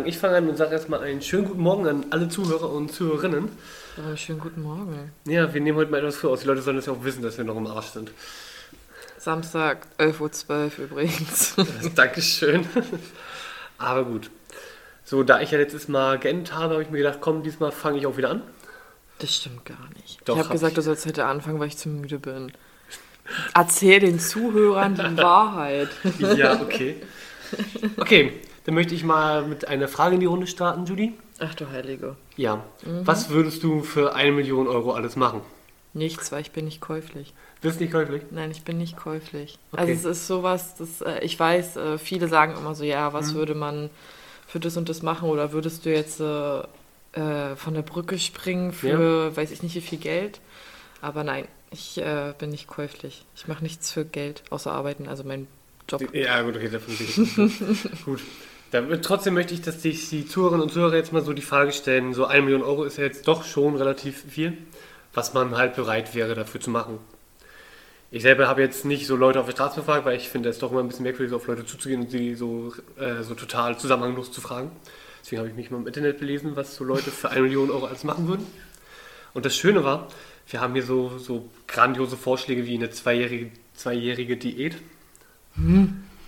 Sagen, ich fange an und sage erstmal einen schönen guten Morgen an alle Zuhörer und Zuhörerinnen. Aber schönen guten Morgen. Ja, wir nehmen heute mal etwas früh aus. Die Leute sollen das ja auch wissen, dass wir noch im Arsch sind. Samstag, 11.12 Uhr übrigens. Dankeschön. Aber gut. So, da ich ja letztes Mal geendet habe, habe ich mir gedacht, komm, diesmal fange ich auch wieder an. Das stimmt gar nicht. Doch, ich habe hab gesagt, ich. du sollst heute anfangen, weil ich zu müde bin. Erzähl den Zuhörern die Wahrheit. Ja, okay. Okay, dann möchte ich mal mit einer Frage in die Runde starten, Judy. Ach du Heilige. Ja. Was würdest du für eine Million Euro alles machen? Nichts, weil ich bin nicht käuflich. Bist nicht käuflich? Nein, ich bin nicht käuflich. Okay. Also es ist sowas, das, äh, ich weiß, äh, viele sagen immer so, ja, Mhm. was würde man für das und das machen oder würdest du jetzt äh, äh, von der Brücke springen für, weiß ich nicht, wie viel Geld? Aber nein, ich äh, bin nicht käuflich. Ich mache nichts für Geld, außer arbeiten, also mein Job. Ja, gut, okay, davon bin ich. gut. Dann, trotzdem möchte ich, dass sich die Zuhörerinnen und Zuhörer jetzt mal so die Frage stellen: so eine Million Euro ist ja jetzt doch schon relativ viel, was man halt bereit wäre dafür zu machen. Ich selber habe jetzt nicht so Leute auf der Straße befragt, weil ich finde es doch immer ein bisschen merkwürdig, so auf Leute zuzugehen und sie so, äh, so total zusammenhanglos zu fragen. Deswegen habe ich mich mal im Internet belesen, was so Leute für eine Million Euro alles machen würden. Und das Schöne war, wir haben hier so, so grandiose Vorschläge wie eine zweijährige, zweijährige Diät.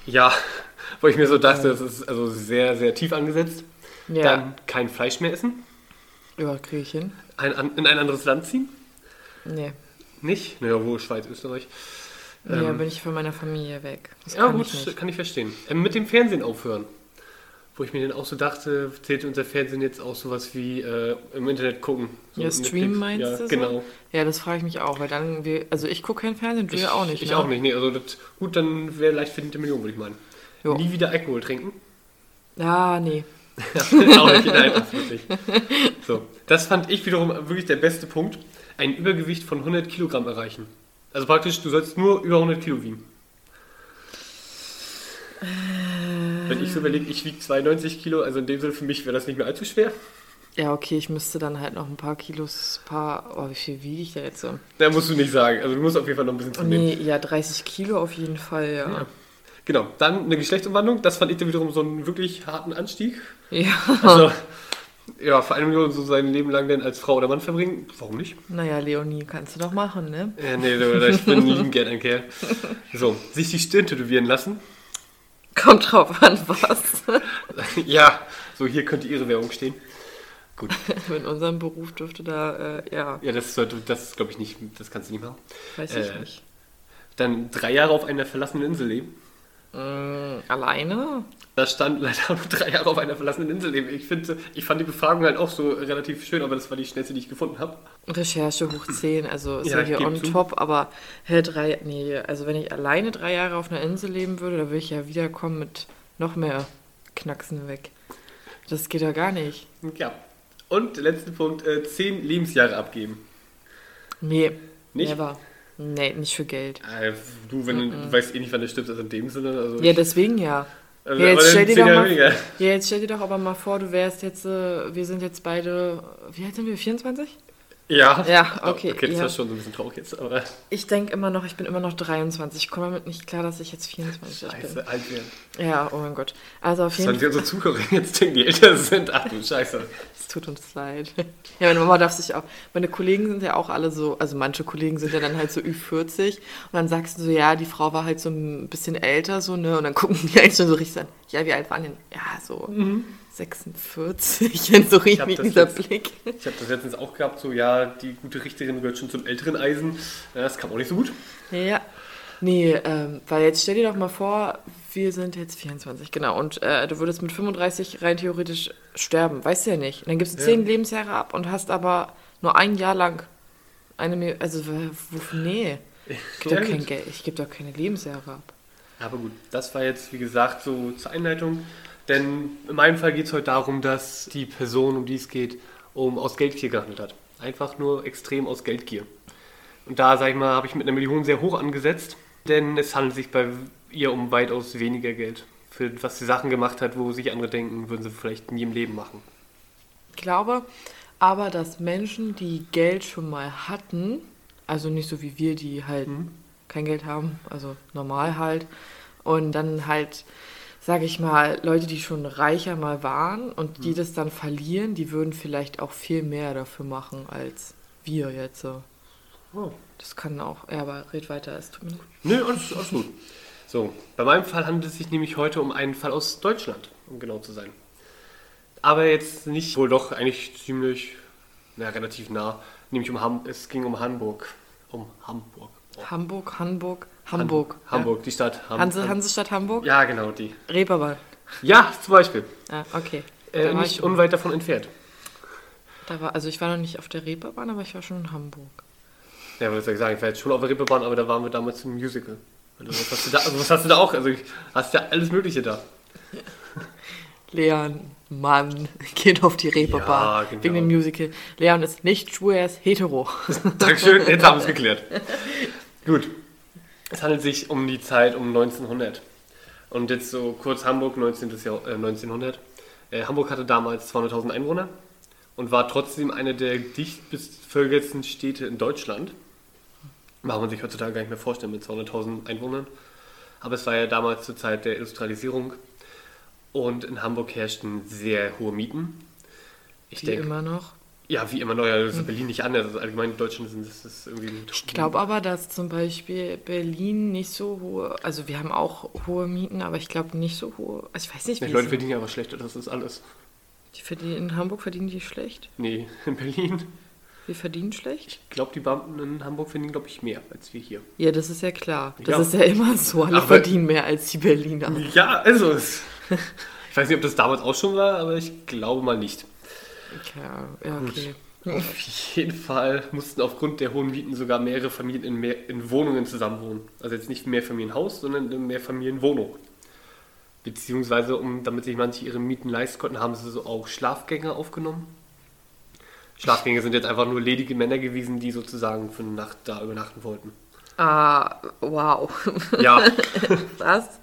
Ja, wo ich mir so dachte, das ist also sehr, sehr tief angesetzt. Ja, Dann kein Fleisch mehr essen, ja kriege ich hin. ein, an- in ein anderes Land ziehen. Nee, Nicht? Naja, wo? Schweiz, Österreich. nee Ähm, bin ich von meiner Familie weg. Das Ja, kann gut, ich kann ich verstehen. Ähm, mit dem Fernsehen aufhören. Wo ich mir dann auch so dachte, zählt unser Fernsehen jetzt auch sowas wie äh, im Internet gucken? So Ja, streamen meinst ja, du so? genau. Ja, das frage ich mich auch, weil dann, wir, also ich gucke kein Fernsehen, du ja auch nicht. Ich ne? auch nicht. Nee, also das, gut, dann wäre leicht verdiente Million, würde ich meinen. Jo. Nie wieder Alkohol trinken. Ja, nee. Auch nicht, nein, das wirklich. So, das fand ich wiederum wirklich der beste Punkt. Ein Übergewicht von 100 Kilogramm erreichen. Also praktisch, du sollst nur über 100 Kilo wiegen. Wenn ich so überlege, ich wiege 92 Kilo, also in dem Sinne für mich wäre das nicht mehr allzu schwer. Ja, okay, ich müsste dann halt noch ein paar Kilos, paar, oh, wie viel wiege ich da jetzt so? Da musst du nicht sagen. Also du musst auf jeden Fall noch ein bisschen zunehmen. nee, ja, 30 Kilo auf jeden Fall, ja. Ja. Genau, dann eine Geschlechtsumwandlung. Das fand ich dann wiederum so einen wirklich harten Anstieg. Ja, Also, ja, für eine Million so sein Leben lang denn als Frau oder Mann verbringen, warum nicht? naja, Leonie, kannst du doch machen, ne? Äh, nee, ich bin lieben gern ein Kerl. So, sich die Stirn tätowieren lassen. Kommt drauf an, was. Ja, so hier könnte ihre Werbung stehen. Gut. In unserem Beruf dürfte da, äh, ja, Ja, das sollte, das glaube ich nicht, das kannst du nicht machen. weiß ich Äh, nicht. Dann drei Jahre auf einer verlassenen Insel leben. Mm, alleine? Da stand leider nur drei Jahre auf einer verlassenen Insel leben. Ich finde, ich fand die Befragung halt auch so relativ schön, aber das war die schnellste, die ich gefunden habe. Recherche hoch 10, also ist Ja, hier on zu. top, aber hä, drei, nee, also wenn ich alleine drei Jahre auf einer Insel leben würde, dann würde ich ja wiederkommen mit noch mehr Knacksen weg. Das geht ja gar nicht. Ja. Und der letzte Punkt, äh, zehn Lebensjahre abgeben. Nee, Nicht? never. Nee, nicht für Geld. Äh, du, wenn du, du weißt eh nicht, wann das stimmt, also in dem Sinne. Also Ja, deswegen ja. also, ja, jetzt stell dir doch mal- weniger. Ja, jetzt stell dir doch aber mal vor, du wärst jetzt, äh, wir sind jetzt beide, wie alt sind wir, 24? Ja. Ja, okay, Okay, das ja. war schon so ein bisschen traurig jetzt, aber Ich denke immer noch, ich bin immer noch 23. Ich komme damit nicht klar, dass ich jetzt 24 scheiße, alt werden. bin. Ja, oh mein Gott. Also auf jeden Fall. unsere Zuhörer jetzt denken, die älter sind? Ach du Scheiße. Es tut uns leid. Ja, meine Mama darf sich auch. Meine Kollegen sind ja auch alle so, also manche Kollegen sind ja dann halt so Ü40 und dann sagst du so, ja, die Frau war halt so ein bisschen älter, so, ne? Und dann gucken die eigentlich schon so richtig an, ja, wie alt waren denn? Ja, so 46. Und so hab richtig das dieser jetzt- Blick. Ich habe das letztens auch gehabt, so ja, die gute Richterin gehört schon zum älteren Eisen. Das kam auch nicht so gut. Ja. Nee, ähm, weil jetzt stell dir doch mal vor, wir sind jetzt 24, genau, und äh, du würdest mit 35 rein theoretisch sterben, weißt du ja nicht. Und dann gibst du Ja. 10 Lebensjahre ab und hast aber nur ein Jahr lang eine, Mil- also wofür, nee, ich gebe Ja, doch kein ich gebe doch keine Lebensjahre ab. Aber gut, das war jetzt, wie gesagt, so zur Einleitung. Denn in meinem Fall geht es heute darum, dass die Person, um die es geht, um aus Geldgier gehandelt hat. Einfach nur extrem aus Geldgier. Und da, sag ich mal, habe ich mit einer Million sehr hoch angesetzt, denn es handelt sich bei ihr um weitaus weniger Geld. Für was sie Sachen gemacht hat, wo sich andere denken, würden sie vielleicht nie im Leben machen. Ich glaube aber, dass Menschen, die Geld schon mal hatten, also nicht so wie wir, die halt kein Geld haben, also normal halt, und dann halt sage ich mal, Leute, die schon reicher mal waren und die das dann verlieren, die würden vielleicht auch viel mehr dafür machen als wir jetzt. Oh. Das kann auch, ja, aber red weiter, es tut mir. Nö, alles, alles gut. So, bei meinem Fall handelt es sich nämlich heute um einen Fall aus Deutschland, um genau zu sein. Aber jetzt nicht, wohl doch eigentlich ziemlich, na, relativ nah, nämlich um Ham es ging um Hamburg. Um Hamburg. Oh. Hamburg, Hamburg, Hamburg. Han- Hamburg, die Stadt. Ham- Hanse, Han- Hansestadt Hamburg? Ja, genau, die. Reeperbahn. Ja, zum Beispiel. Ah, okay. Äh, nicht ich- unweit davon entfernt. Da war, also ich war noch nicht auf der Reeperbahn, aber ich war schon in Hamburg. Ja, was soll ich sagen, ich war jetzt schon auf der Reeperbahn, aber da waren wir damals im Musical. Also, was hast du da, also, was hast du da auch? Also, ich- hast ja alles Mögliche da. Leon, Mann, geht auf die Reeperbahn. Ja, genau. Wegen dem Musical. Leon ist nicht schwul, er ist hetero. Dankeschön, jetzt haben wir es geklärt. Gut. Es handelt sich um die Zeit um 1900. Und jetzt so kurz Hamburg, 19. Jahr, äh, 1900. Äh, Hamburg hatte damals 200.000 Einwohner und war trotzdem eine der dicht bevölkertsten Städte in Deutschland. Mag man sich heutzutage gar nicht mehr vorstellen mit 200.000 Einwohnern. Aber es war ja damals zur Zeit der Industrialisierung. Und in Hamburg herrschten sehr hohe Mieten. Ich denke, immer noch. Ja, wie immer neuer, das in Berlin nicht anders. Also allgemein in Deutschland sind das ist irgendwie. Ich glaube aber, dass zum Beispiel Berlin nicht so hohe, also wir haben auch hohe Mieten, aber ich glaube nicht so hohe, also ich weiß nicht, Die wie Leute es- verdienen ja aber schlechter, das ist alles. die verdienen, in Hamburg verdienen die schlecht. Nee, in Berlin. Wir verdienen schlecht? Ich glaube, die Beamten in Hamburg verdienen, glaube ich, mehr als wir hier. Ja, das ist ja klar. Das Ja. ist ja immer so. Alle Aber- verdienen mehr als die Berliner. Ja, also es. Ich weiß nicht, ob das damals auch schon war, aber ich glaube mal nicht. Ja, ja okay. Auf jeden Fall mussten aufgrund der hohen Mieten sogar mehrere Familien in, mehr, in Wohnungen zusammenwohnen. Also jetzt nicht mehr Familienhaus, sondern in mehr Familienwohnung. Beziehungsweise, um, damit sich manche ihre Mieten leisten konnten, haben sie so auch Schlafgänger aufgenommen. Schlafgänger sind jetzt einfach nur ledige Männer gewesen, die sozusagen für eine Nacht da übernachten wollten. Ah, wow. Ja, Was?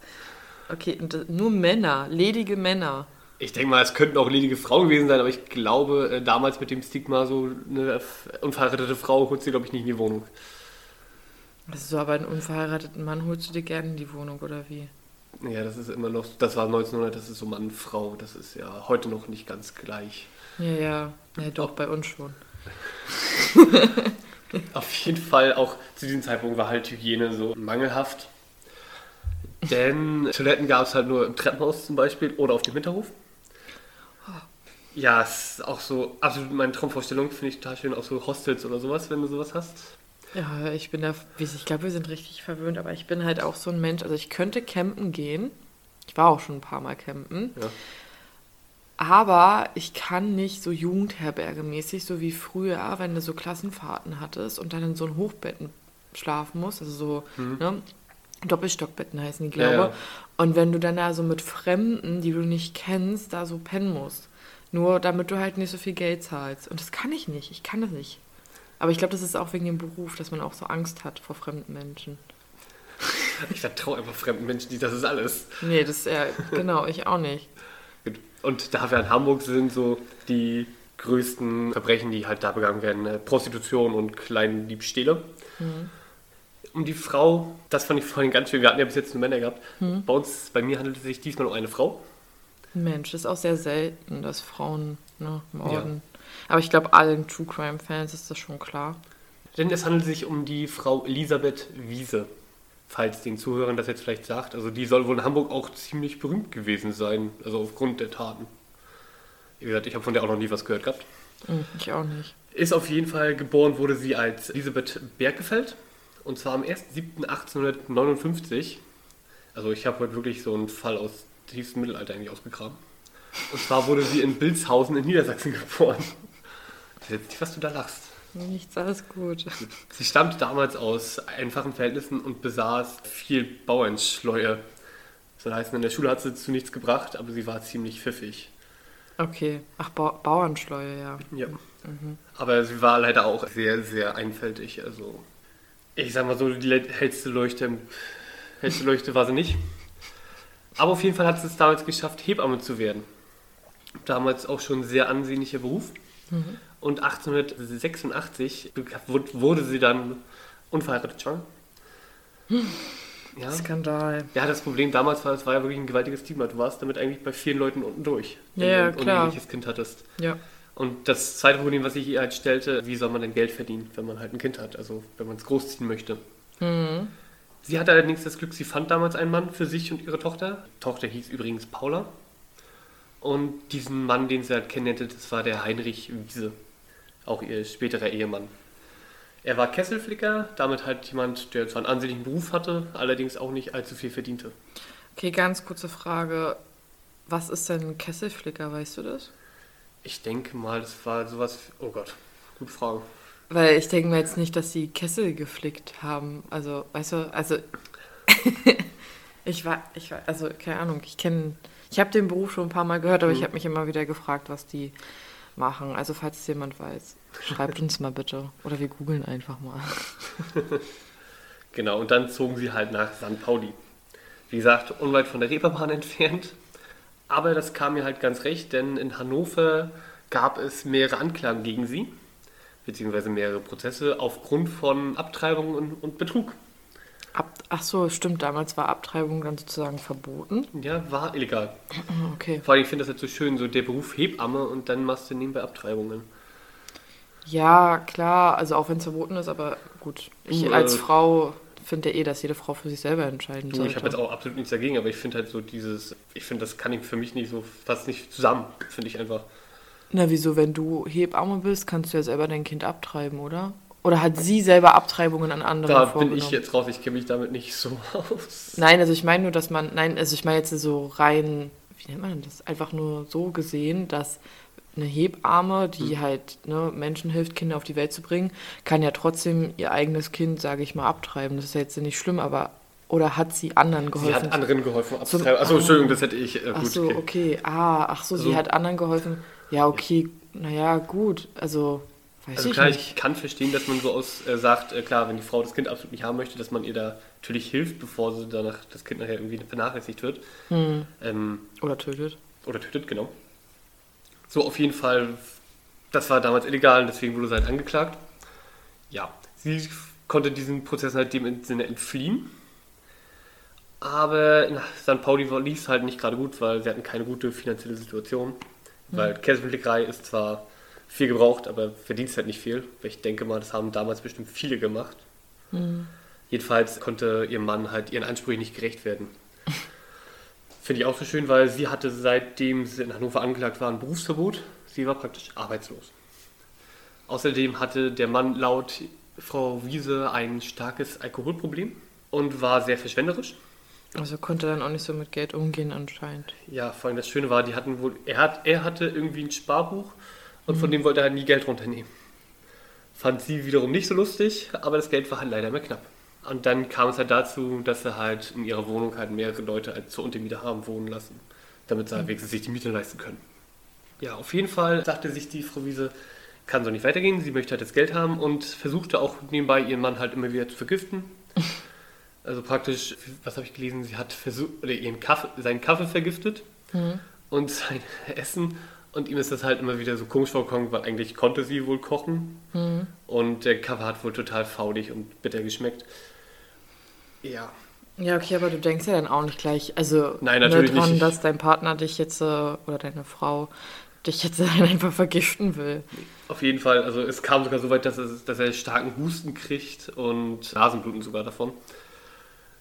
Okay, das- nur Männer, ledige Männer. Ich denke mal, es könnten auch ledige Frauen gewesen sein, aber ich glaube, äh, damals mit dem Stigma, so eine unverheiratete Frau holt sie, glaube ich, nicht in die Wohnung. Also, aber einen unverheirateten Mann holst du dir gerne in die Wohnung, oder wie? Ja, das ist immer noch, das war 1900, das ist so Mann, Frau, das ist ja heute noch nicht ganz gleich. Ja, ja. Ja, doch, bei uns schon. Auf jeden Fall, auch zu diesem Zeitpunkt war halt Hygiene so mangelhaft. Denn Toiletten gab es halt nur im Treppenhaus zum Beispiel oder auf dem Hinterhof. Ja, es ist auch so absolut meine Traumvorstellung, finde ich total schön, auch so Hostels oder sowas, wenn du sowas hast. Ja, ich bin da, ich glaube, wir sind richtig verwöhnt, aber ich bin halt auch so ein Mensch, also ich könnte campen gehen. Ich war auch schon ein paar Mal campen. Ja. Aber ich kann nicht so Jugendherberge-mäßig, so wie früher, wenn du so Klassenfahrten hattest und dann in so ein Hochbetten schlafen musst, also so ne, Doppelstockbetten heißen die, glaube Mhm. Ja, ja. Und wenn du dann da so mit Fremden, die du nicht kennst, da so pennen musst. Nur damit du halt nicht so viel Geld zahlst. Und das kann ich nicht. Ich kann das nicht. Aber ich glaube, das ist auch wegen dem Beruf, dass man auch so Angst hat vor fremden Menschen. Ich vertraue einfach fremden Menschen nicht, das ist alles. Nee, das ist ja, genau, ich auch nicht. Und da wir in Hamburg sind, so die größten Verbrechen, die halt da begangen werden, äh, Prostitution und kleine Diebstähle. Um die Frau, das fand ich vorhin ganz schön, wir hatten ja bis jetzt nur Männer gehabt. Bei uns, bei mir handelt es sich diesmal um eine Frau. Mensch, das ist auch sehr selten, dass Frauen ne, morden. Aber ich glaube, allen True Crime Fans ist das schon klar. Denn es handelt sich um die Frau Elisabeth Wiese. Falls den Zuhörern das jetzt vielleicht sagt. Also die soll wohl in Hamburg auch ziemlich berühmt gewesen sein. Also aufgrund der Taten. Wie gesagt, ich habe von der auch noch nie was gehört gehabt. Hm, ich auch nicht. Ist auf jeden Fall geboren wurde sie als Elisabeth Bergefeld. Und zwar am 1.7.1859. Also ich habe heute wirklich so einen Fall aus tiefstem Mittelalter eigentlich ausgegraben. Und zwar wurde sie in Bilshausen in Niedersachsen geboren. Ich weiß nicht, was du da lachst. Nichts, alles gut. Sie stammte damals aus einfachen Verhältnissen und besaß viel Bauernschleue. Das heißt, in der Schule hat sie zu nichts gebracht, aber sie war ziemlich pfiffig. Okay. Ach, ba Bauernschleue, ja. Ja. Aber sie war leider auch sehr, sehr einfältig. Also, ich sag mal so, die hellste Leuchte, hellste Leuchte war sie nicht. Aber auf jeden Fall hat sie es damals geschafft, Hebamme zu werden. Damals auch schon ein sehr ansehnlicher Beruf. Und 1886 beka- wud- wurde sie dann unverheiratet schwanger. Ja. Skandal. Ja, das Problem damals war, es war ja wirklich ein gewaltiges Stigma. Du warst damit eigentlich bei vielen Leuten unten durch, wenn Ja, du ein klar. uneheliches Kind hattest. Ja. Und das zweite Problem, was ich ihr halt stellte, wie soll man denn Geld verdienen, wenn man halt ein Kind hat, also wenn man es großziehen möchte. Mhm. Sie hatte allerdings das Glück, sie fand damals einen Mann für sich und ihre Tochter. Die Tochter hieß übrigens Paula. Und diesen Mann, den sie halt kennenlernte, das war der Heinrich Wiese, auch ihr späterer Ehemann. Er war Kesselflicker, damit halt jemand, der zwar einen ansehnlichen Beruf hatte, allerdings auch nicht allzu viel verdiente. Okay, ganz kurze Frage. Was ist denn ein Kesselflicker, weißt du das? Ich denke mal, das war sowas. Oh Gott, gute Frage. Weil ich denke mir jetzt nicht, dass sie Kessel geflickt haben. Also, weißt du, also ich war, ich war, also keine Ahnung, ich kenne, ich habe den Beruf schon ein paar Mal gehört, aber ich Mhm. habe mich immer wieder gefragt, was die machen. Also falls es jemand weiß, schreibt uns mal bitte. Oder wir googeln einfach mal. Genau, und dann zogen sie halt nach St. Pauli. Wie gesagt, unweit von der Reeperbahn entfernt. Aber das kam mir halt ganz recht, denn in Hannover gab es mehrere Anklagen gegen sie, beziehungsweise mehrere Prozesse aufgrund von Abtreibung und, und Betrug. Ab, ach so, stimmt, damals war Abtreibung dann sozusagen verboten. Ja, war illegal. Okay. Vor allem, ich finde das halt so schön, so der Beruf Hebamme und dann machst du nebenbei Abtreibungen. Ja, klar, also auch wenn es verboten ist, aber gut. Ich als äh, Frau finde ja eh, dass jede Frau für sich selber entscheiden Du, sollte. ich habe jetzt auch absolut nichts dagegen, aber ich finde halt so dieses, ich finde, das kann ich für mich nicht so, fast nicht zusammen, finde ich einfach. Na, wieso, wenn du Hebamme bist, kannst du ja selber dein Kind abtreiben, oder? Oder hat sie selber Abtreibungen an andere Da bin ich jetzt raus, ich kenne mich damit nicht so aus. Nein, also ich meine nur, dass man, nein, also ich meine jetzt so rein, wie nennt man das? Einfach nur so gesehen, dass eine Hebamme, die Hm. halt ne, Menschen hilft, Kinder auf die Welt zu bringen, kann ja trotzdem ihr eigenes Kind, sage ich mal, abtreiben. Das ist ja jetzt nicht schlimm, aber oder hat sie anderen geholfen? Sie hat anderen geholfen abzutreiben. Achso, Ah. Entschuldigung, das hätte ich. Äh, Ach gut, so, okay. okay. Ah, ach so, sie Also- hat anderen geholfen. Ja, okay, naja, gut. Also, weiß Also ich klar, nicht. ich kann verstehen, dass man so aus äh, sagt, äh, klar, wenn die Frau das Kind absolut nicht haben möchte, dass man ihr da natürlich hilft, bevor sie danach das Kind nachher irgendwie vernachlässigt wird. Hm. Ähm, Oder tötet. oder tötet, genau. So, auf jeden Fall, das war damals illegal und deswegen wurde sie halt angeklagt. Ja, sie konnte diesen Prozess halt dem Sinne entfliehen. Aber in St. Pauli lief es halt nicht gerade gut, weil sie hatten keine gute finanzielle Situation. Weil Käseflickerei ist zwar viel gebraucht, aber verdient halt nicht viel. Ich denke mal, das haben damals bestimmt viele gemacht. Jedenfalls konnte ihr Mann halt ihren Ansprüchen nicht gerecht werden. Finde ich auch so schön, weil sie hatte seitdem sie in Hannover angeklagt war ein Berufsverbot. Sie war praktisch arbeitslos. Außerdem hatte der Mann laut Frau Wiese ein starkes Alkoholproblem und war sehr verschwenderisch. Also konnte dann auch nicht so mit Geld umgehen anscheinend. Ja, vor allem das Schöne war, die hatten wohl, er, hat, er hatte irgendwie ein Sparbuch und von dem wollte er halt nie Geld runternehmen. Fand sie wiederum nicht so lustig, aber das Geld war halt leider immer knapp. Und dann kam es halt dazu, dass sie halt in ihrer Wohnung halt mehrere Leute halt zur Untermiete haben wohnen lassen, damit sie halt wenigstens sich die Miete leisten können. Ja, auf jeden Fall sagte sich die Frau Wiese, kann so nicht weitergehen, sie möchte halt das Geld haben und versuchte auch nebenbei ihren Mann halt immer wieder zu vergiften. Also praktisch, was habe ich gelesen, sie hat versucht, oder ihren Kaffee, seinen Kaffee vergiftet und sein Essen. Und ihm ist das halt immer wieder so komisch vorgekommen, weil eigentlich konnte sie wohl kochen. Und der Kaffee hat wohl total faulig und bitter geschmeckt. Ja, Ja, okay, aber du denkst ja dann auch nicht gleich, also Nein, ne, natürlich dran, nicht. dass dein Partner dich jetzt, äh, oder deine Frau, dich jetzt dann einfach vergiften will. auf jeden Fall. Also es kam sogar so weit, dass, es, dass er starken Husten kriegt und Nasenbluten sogar davon.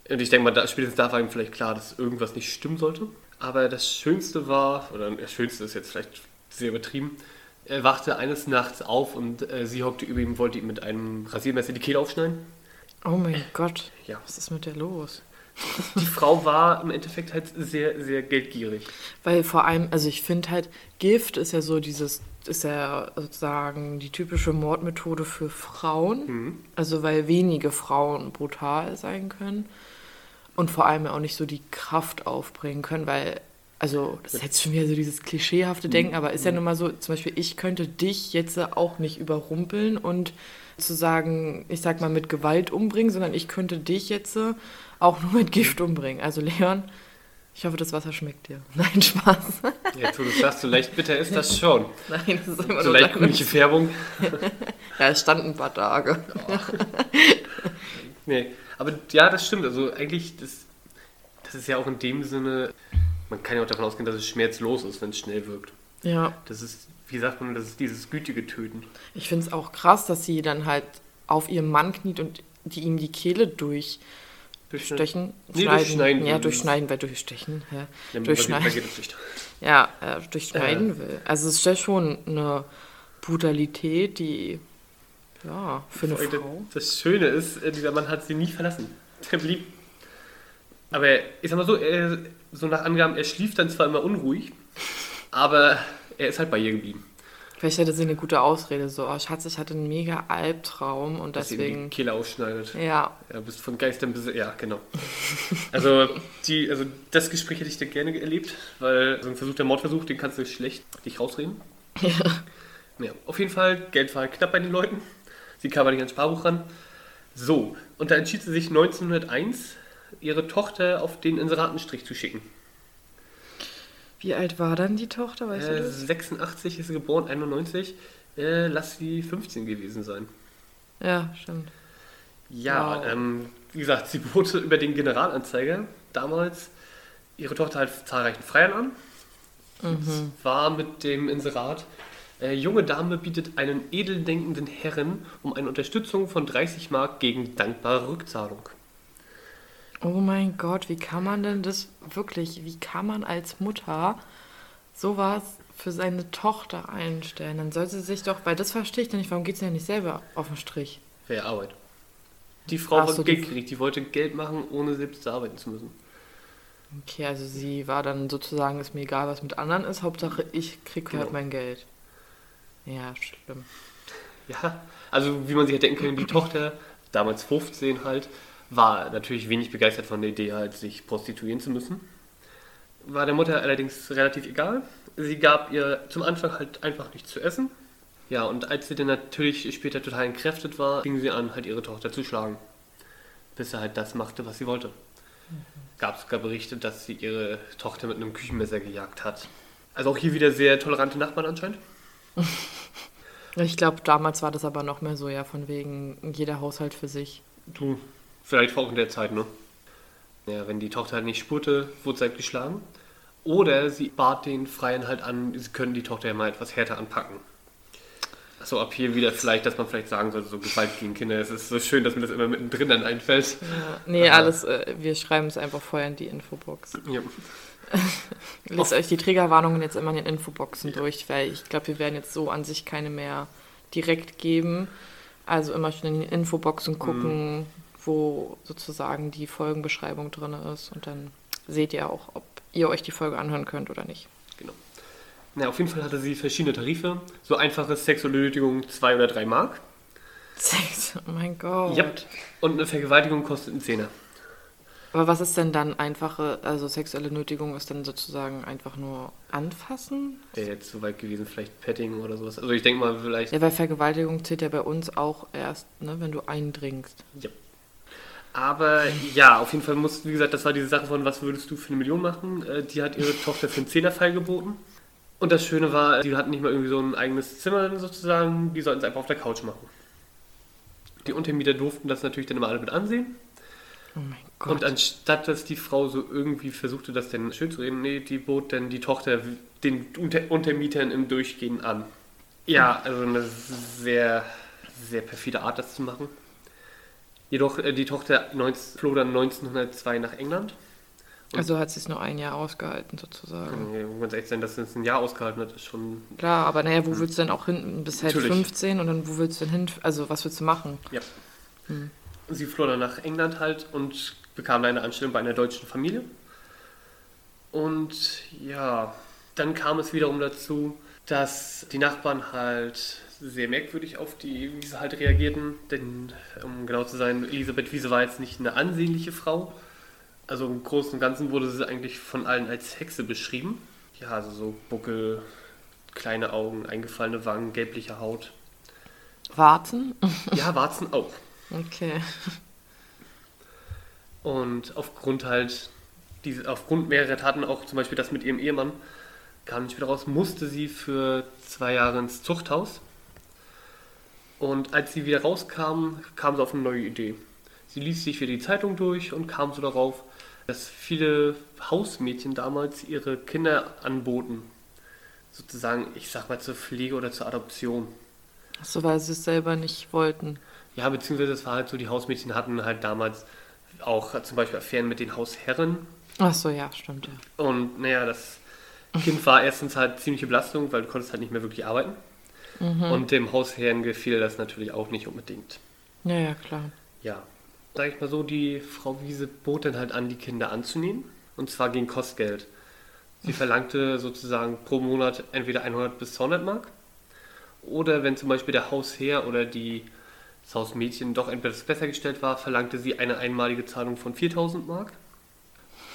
Und ich denke mal, da, spätestens da war ihm vielleicht klar, dass irgendwas nicht stimmen sollte. Aber das Schönste war, oder das Schönste ist jetzt vielleicht sehr übertrieben, er wachte eines Nachts auf und äh, sie hockte über ihm, wollte ihm mit einem Rasiermesser die Kehle aufschneiden. Oh mein Gott, Ja. was ist mit der los? Die Frau war im Endeffekt halt sehr, sehr geldgierig. Weil vor allem, also ich finde halt, Gift ist ja so dieses, ist ja sozusagen die typische Mordmethode für Frauen. Mhm. Also weil wenige Frauen brutal sein können. Und vor allem auch nicht so die Kraft aufbringen können, weil, also das ist jetzt schon wieder so dieses klischeehafte Denken, aber ist ja nun mal so, zum Beispiel, ich könnte dich jetzt auch nicht überrumpeln und zu sagen, ich sag mal, mit Gewalt umbringen, sondern ich könnte dich jetzt auch nur mit Gift umbringen. Also Leon, ich hoffe, das Wasser schmeckt dir. Nein, Spaß. Jetzt, wo du sagst, so leicht bitter ist das schon. Nein, das ist immer So leicht grünliche Färbung. Ja, es stand ein paar Tage. Nee, aber ja, das stimmt. Also eigentlich, das, das ist ja auch in dem Sinne, man kann ja auch davon ausgehen, dass es schmerzlos ist, wenn es schnell wirkt. Ja. Das ist, wie sagt man, das ist dieses gütige Töten. Ich finde es auch krass, dass sie dann halt auf ihrem Mann kniet und die ihm die Kehle durchstechen. Nee, schneiden. durchschneiden Ja, durchschneiden, weil durchstechen. Ja, Ja, durchschneiden. Ja, äh, durchschneiden will. Also es ist ja schon eine Brutalität, die, ja, für eine Frau. Das Schöne ist, äh, dieser Mann hat sie nie verlassen. Der blieb. Aber er- ich sag mal so, er, so nach Angaben, er schlief dann zwar immer unruhig, aber er ist halt bei ihr geblieben. Vielleicht hatte sie eine gute Ausrede, so, oh Schatz, ich hatte einen mega Albtraum und Dass sie ihm die deswegen, Kehle ausschneidet. ja, Ja, bist von Geistern besetzt. Ja, genau. Also, die, also das Gespräch hätte ich da gerne erlebt, weil so ein Versuch der Mordversuch, den kannst du schlecht dich rausreden. ja. Ja, auf jeden Fall, Geld war halt knapp bei den Leuten. Sie kam aber nicht ans Sparbuch ran. So, und da entschied sie sich 1901, ihre Tochter auf den Inseratenstrich zu schicken. Wie alt war dann die Tochter, weißt Äh, das? 86 ist sie geboren, 91. Äh, lass sie 15 gewesen sein. Ja, stimmt. Ja, Wow. ähm, wie gesagt, sie bot über den Generalanzeiger damals ihre Tochter halt zahlreichen Freiern an. Mhm. War mit dem Inserat, äh, junge Dame bietet einen edeldenkenden Herren um eine Unterstützung von 30 Mark gegen dankbare Rückzahlung. Oh mein Gott, wie kann man denn das wirklich, wie kann man als Mutter sowas für seine Tochter einstellen? Dann soll sie sich doch, weil das verstehe ich dann nicht, warum geht sie ja nicht selber auf den Strich? Wäre Arbeit. Die Frau Ach hat so, Geld die- gekriegt, die wollte Geld machen, ohne selbst arbeiten zu müssen. Okay, also sie war dann sozusagen, ist mir egal, was mit anderen ist, Hauptsache ich kriege Genau. halt mein Geld. Ja, schlimm. Ja, also wie man sich hätte denken können, die Tochter, damals 15 halt, war natürlich wenig begeistert von der Idee, halt sich prostituieren zu müssen. War der Mutter allerdings relativ egal. Sie gab ihr zum Anfang halt einfach nichts zu essen. Ja, und als sie dann natürlich später total entkräftet war, fing sie an, halt ihre Tochter zu schlagen. Bis sie halt das machte, was sie wollte. Gab es sogar Berichte, dass sie ihre Tochter mit einem Küchenmesser gejagt hat. Also auch hier wieder sehr tolerante Nachbarn anscheinend. Ich glaube, damals war das aber noch mehr so, ja, von wegen jeder Haushalt für sich. Du, vielleicht auch in der Zeit, ne? Ja, wenn die Tochter halt nicht spurte, wurde sie halt geschlagen. Oder sie bat den Freien halt an, sie können die Tochter ja mal etwas härter anpacken. Achso, ab hier wieder vielleicht, dass man vielleicht sagen sollte, so Gewalt gegen Kinder. Es ist so schön, dass mir das immer mittendrin dann einfällt. Ja, nee, Aha. alles, äh, wir schreiben es einfach vorher in die Infobox. Ja. Lest euch die Triggerwarnungen jetzt immer in den Infoboxen durch, weil ich glaube, wir werden jetzt so an sich keine mehr direkt geben. Also immer schon in die Infoboxen gucken, wo sozusagen die Folgenbeschreibung drin ist und dann seht ihr auch, ob ihr euch die Folge anhören könnt oder nicht. Genau. Na, auf jeden Fall hatte sie verschiedene Tarife. So einfache sexuelle Nötigung 2 oder 3 Mark. Sex, oh mein Gott. Ja. Und eine Vergewaltigung kostet einen Zehner. Aber was ist denn dann einfache, also sexuelle Nötigung ist dann sozusagen einfach nur anfassen? Wäre jetzt so weit gewesen, vielleicht Petting oder sowas. Also ich denke mal, vielleicht Ja, weil Vergewaltigung zählt ja bei uns auch erst, ne, wenn du eindringst. Ja. Aber ja, auf jeden Fall muss, wie gesagt, das war diese Sache von, was würdest du für eine Million machen? Äh, Die hat ihre Tochter für einen Zehnerfall geboten. Und das Schöne war, die hatten nicht mal irgendwie so ein eigenes Zimmer sozusagen, die sollten es einfach auf der Couch machen. Die Untermieter durften das natürlich dann immer alle mit ansehen. Oh mein Gott. Und anstatt, dass die Frau so irgendwie versuchte, das denn schön zu reden, nee, die bot dann die Tochter den Unter Untermietern im Durchgehen an. Ja, also eine sehr, sehr perfide Art, das zu machen. Jedoch, äh, die Tochter 19, floh dann 1902 nach England. also hat sie es nur ein Jahr ausgehalten, sozusagen. Ja, muss echt sein, dass sie es ein Jahr ausgehalten hat, ist schon. Klar, aber naja, wo willst du denn auch hin? Bis halt Natürlich. 15 und dann wo willst du denn hin? Also was willst du machen? Ja. Sie floh dann nach England halt und bekam eine Anstellung bei einer deutschen Familie. Und ja, dann kam es wiederum dazu, dass die Nachbarn halt sehr merkwürdig auf die Wiese halt reagierten. Denn, um genau zu sein, Elisabeth Wiese war jetzt nicht eine ansehnliche Frau. Also im Großen und Ganzen wurde sie eigentlich von allen als Hexe beschrieben. Ja, also so Buckel, kleine Augen, eingefallene Wangen, gelbliche Haut. Warten? Ja, Warzen auch. Okay. Und aufgrund halt, diese, aufgrund mehrerer Taten, auch zum Beispiel das mit ihrem Ehemann, kam nicht wieder raus, musste sie für zwei Jahre ins Zuchthaus. Und als sie wieder rauskam, kam sie auf eine neue Idee. Sie liest sich wieder die Zeitung durch und kam so darauf, dass viele Hausmädchen damals ihre Kinder anboten. Sozusagen, ich sag mal, zur Pflege oder zur Adoption. So, weil sie es selber nicht wollten. Ja, beziehungsweise das war halt so, die Hausmädchen hatten halt damals auch zum Beispiel Affären mit den Hausherren. Ach so, ja, stimmt, ja. Und naja, das Kind war erstens halt ziemliche Belastung, weil du konntest halt nicht mehr wirklich arbeiten. Und dem Hausherrn gefiel das natürlich auch nicht unbedingt. Ja, ja, klar. Ja, sag ich mal so, die Frau Wiese bot dann halt an, die Kinder anzunehmen. Und zwar gegen Kostgeld. Sie verlangte sozusagen pro Monat entweder 100 bis 200 Mark. Oder wenn zum Beispiel der Hausherr oder die, das Hausmädchen doch etwas besser gestellt war, verlangte sie eine einmalige Zahlung von 4000 Mark.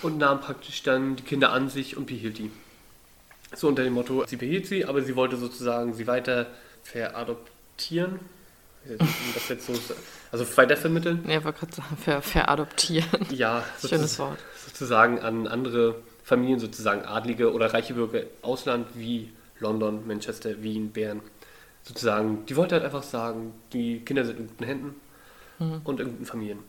Und nahm praktisch dann die Kinder an sich und behielt die. So unter dem Motto, sie behielt sie, aber sie wollte sozusagen sie weiter veradoptieren. Das jetzt so, also weitervermitteln. Ja, wollte gerade sagen, ver veradoptieren. Ja, Schönes Wort. sozusagen an andere Familien, sozusagen Adlige oder reiche Bürger Ausland wie London, Manchester, Wien, Bern. Sozusagen, die wollte halt einfach sagen, die Kinder sind in guten Händen und in guten Familien.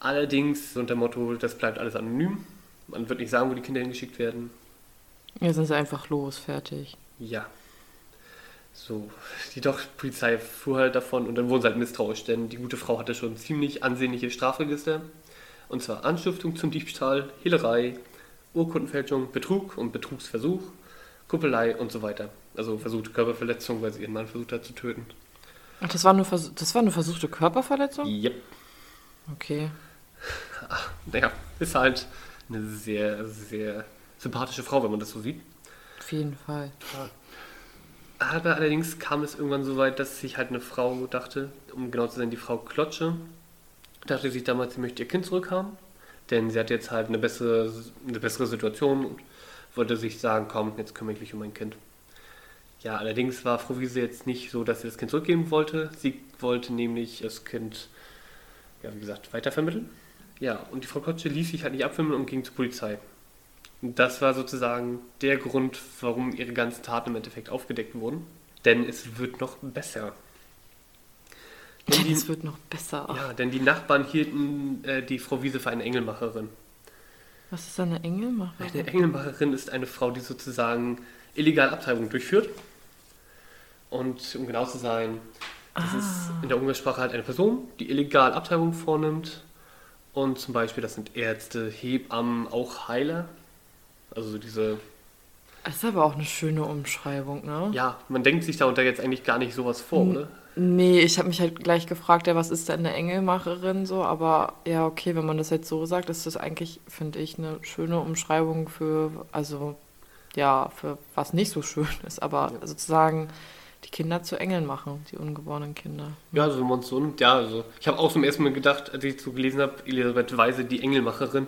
Allerdings unter dem Motto, das bleibt alles anonym. Man wird nicht sagen, wo die Kinder hingeschickt werden. Jetzt sind sie einfach los, fertig. Ja. So, die doch Polizei fuhr halt davon und dann wurden sie halt misstrauisch, denn die gute Frau hatte schon ziemlich ansehnliche Strafregister. Und zwar Anstiftung zum Diebstahl, Hehlerei, Urkundenfälschung, Betrug und Betrugsversuch, Kuppelei und so weiter. Also versuchte Körperverletzung, weil sie ihren Mann versucht hat zu töten. Ach, das war nur, vers das war eine versuchte Körperverletzung? Yep. Okay. Naja, ist halt eine sehr, sehr sympathische Frau, wenn man das so sieht. Auf jeden Fall. Aber allerdings kam es irgendwann so weit, dass sich halt eine Frau dachte, um genau zu sein, die Frau Klotsche, dachte sich damals, sie möchte ihr Kind zurückhaben, denn sie hatte jetzt halt eine bessere, eine bessere Situation und wollte sich sagen, komm, jetzt kümmere ich mich um mein Kind. Ja, allerdings war Frau Wiese jetzt nicht so, dass sie das Kind zurückgeben wollte. Sie wollte nämlich das Kind, ja, wie gesagt, weitervermitteln. Ja, und die Frau Klotsche ließ sich halt nicht abwimmeln und ging zur Polizei. Und das war sozusagen der Grund, warum ihre ganzen Taten im Endeffekt aufgedeckt wurden. Denn es wird noch besser. Denn die, Es wird noch besser. ja, denn die Nachbarn hielten äh, die Frau Wiese für eine Engelmacherin. Was ist eine Engelmacherin? Eine Engelmacherin ist eine Frau, die sozusagen illegal Abtreibung durchführt. Und um genau zu sein, das Ah. ist in der Umgangssprache halt eine Person, die illegal Abtreibung vornimmt. Und zum Beispiel, das sind Ärzte, Hebammen, auch Heiler. Also diese Das ist aber auch eine schöne Umschreibung, ne? Ja, man denkt sich darunter jetzt eigentlich gar nicht sowas vor, oder? Nee, ich habe mich halt gleich gefragt, ja, was ist denn eine Engelmacherin so? Aber ja, okay, wenn man das jetzt so sagt, ist das eigentlich, finde ich, eine schöne Umschreibung für, also ja, für was nicht so schön ist, aber Ja. sozusagen die Kinder zu Engeln machen, die ungeborenen Kinder. Ja, also wenn man es so nimmt, ja, also ich habe auch zum ersten Mal gedacht, als ich so gelesen habe, Elisabeth Weise, die Engelmacherin,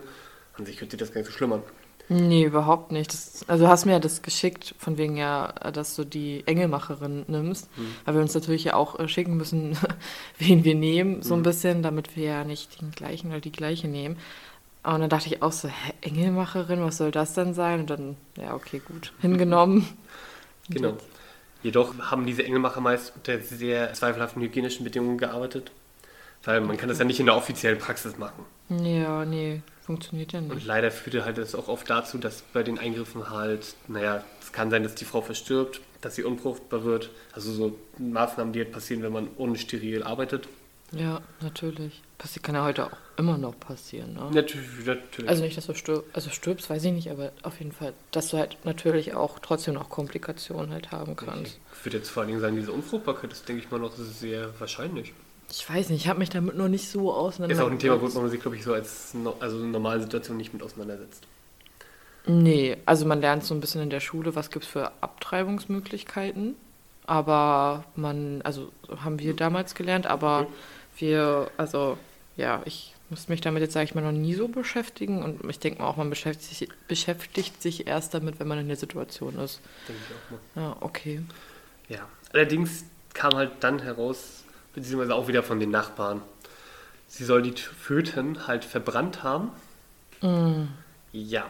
an sich hört sich das gar nicht so schlimm an. Nee, überhaupt nicht. Das, also du hast mir ja das geschickt, von wegen ja, dass du die Engelmacherin nimmst, weil wir uns natürlich ja auch äh, schicken müssen, wen wir nehmen, so ein bisschen, damit wir ja nicht den gleichen oder die gleiche nehmen. Und dann dachte ich auch so, hä, Engelmacherin, was soll das denn sein? Und dann, ja, okay, gut, hingenommen. Genau. Jedoch haben diese Engelmacher meist unter sehr zweifelhaften hygienischen Bedingungen gearbeitet, weil man kann das ja nicht in der offiziellen Praxis machen. Ja, nee, funktioniert ja Und nicht. leider führte halt das auch oft dazu, dass bei den Eingriffen halt, naja, es kann sein, dass die Frau verstirbt, dass sie unfruchtbar wird. Also so Maßnahmen, die halt passieren, wenn man unsteril arbeitet. Ja, natürlich. Passi kann ja heute auch immer noch passieren, ne? Natürlich, natürlich. Also nicht, dass du stirbst, also stirbst, weiß ich nicht, aber auf jeden Fall, dass du halt natürlich auch trotzdem noch Komplikationen halt haben kannst. Ich würde jetzt vor allen Dingen sagen, diese Unfruchtbarkeit ist, denke ich mal, noch sehr wahrscheinlich. Ich weiß nicht, ich habe mich damit noch nicht so Ist auseinandergesetzt. auch ein Thema, wo man sich, glaube ich, so als no also normalen Situationen nicht mit auseinandersetzt. Nee, also man lernt so ein bisschen in der Schule, was gibt es für Abtreibungsmöglichkeiten. Aber man, also haben wir damals gelernt, aber Mhm. Wir, also ja, ich muss mich damit jetzt, sage ich mal, noch nie so beschäftigen. Und ich denke mal auch, man beschäftigt sich, beschäftigt sich erst damit, wenn man in der Situation ist. Denke ich auch mal. Ja, okay. Ja. Allerdings kam halt dann heraus, beziehungsweise auch wieder von den Nachbarn, sie soll die Föten halt verbrannt haben. Ja.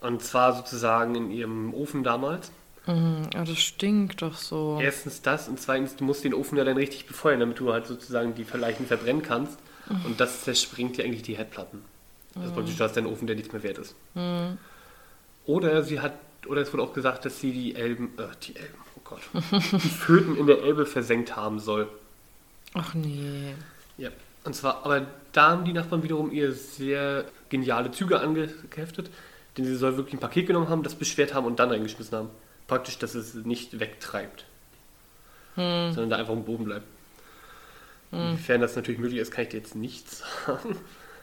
Und zwar sozusagen in ihrem Ofen damals. Mhm, aber das stinkt doch so. Erstens das und zweitens, du musst den Ofen ja dann richtig befeuern, damit du halt sozusagen die Leichen verbrennen kannst. Und das zerspringt ja eigentlich die Herdplatten. Also praktisch, du hast einen Ofen, der nichts mehr wert ist. Oder sie hat, oder es wurde auch gesagt, dass sie die Elben, äh, die Elben, oh Gott, die Föten in der Elbe versenkt haben soll. Ach nee. Ja. Und zwar, aber da haben die Nachbarn wiederum ihr sehr geniale Züge angeheftet, denn sie soll wirklich ein Paket genommen haben, das beschwert haben und dann reingeschmissen haben. Praktisch, dass es nicht wegtreibt, sondern da einfach am Boden bleibt. Inwiefern das natürlich möglich ist, kann ich dir jetzt nicht sagen.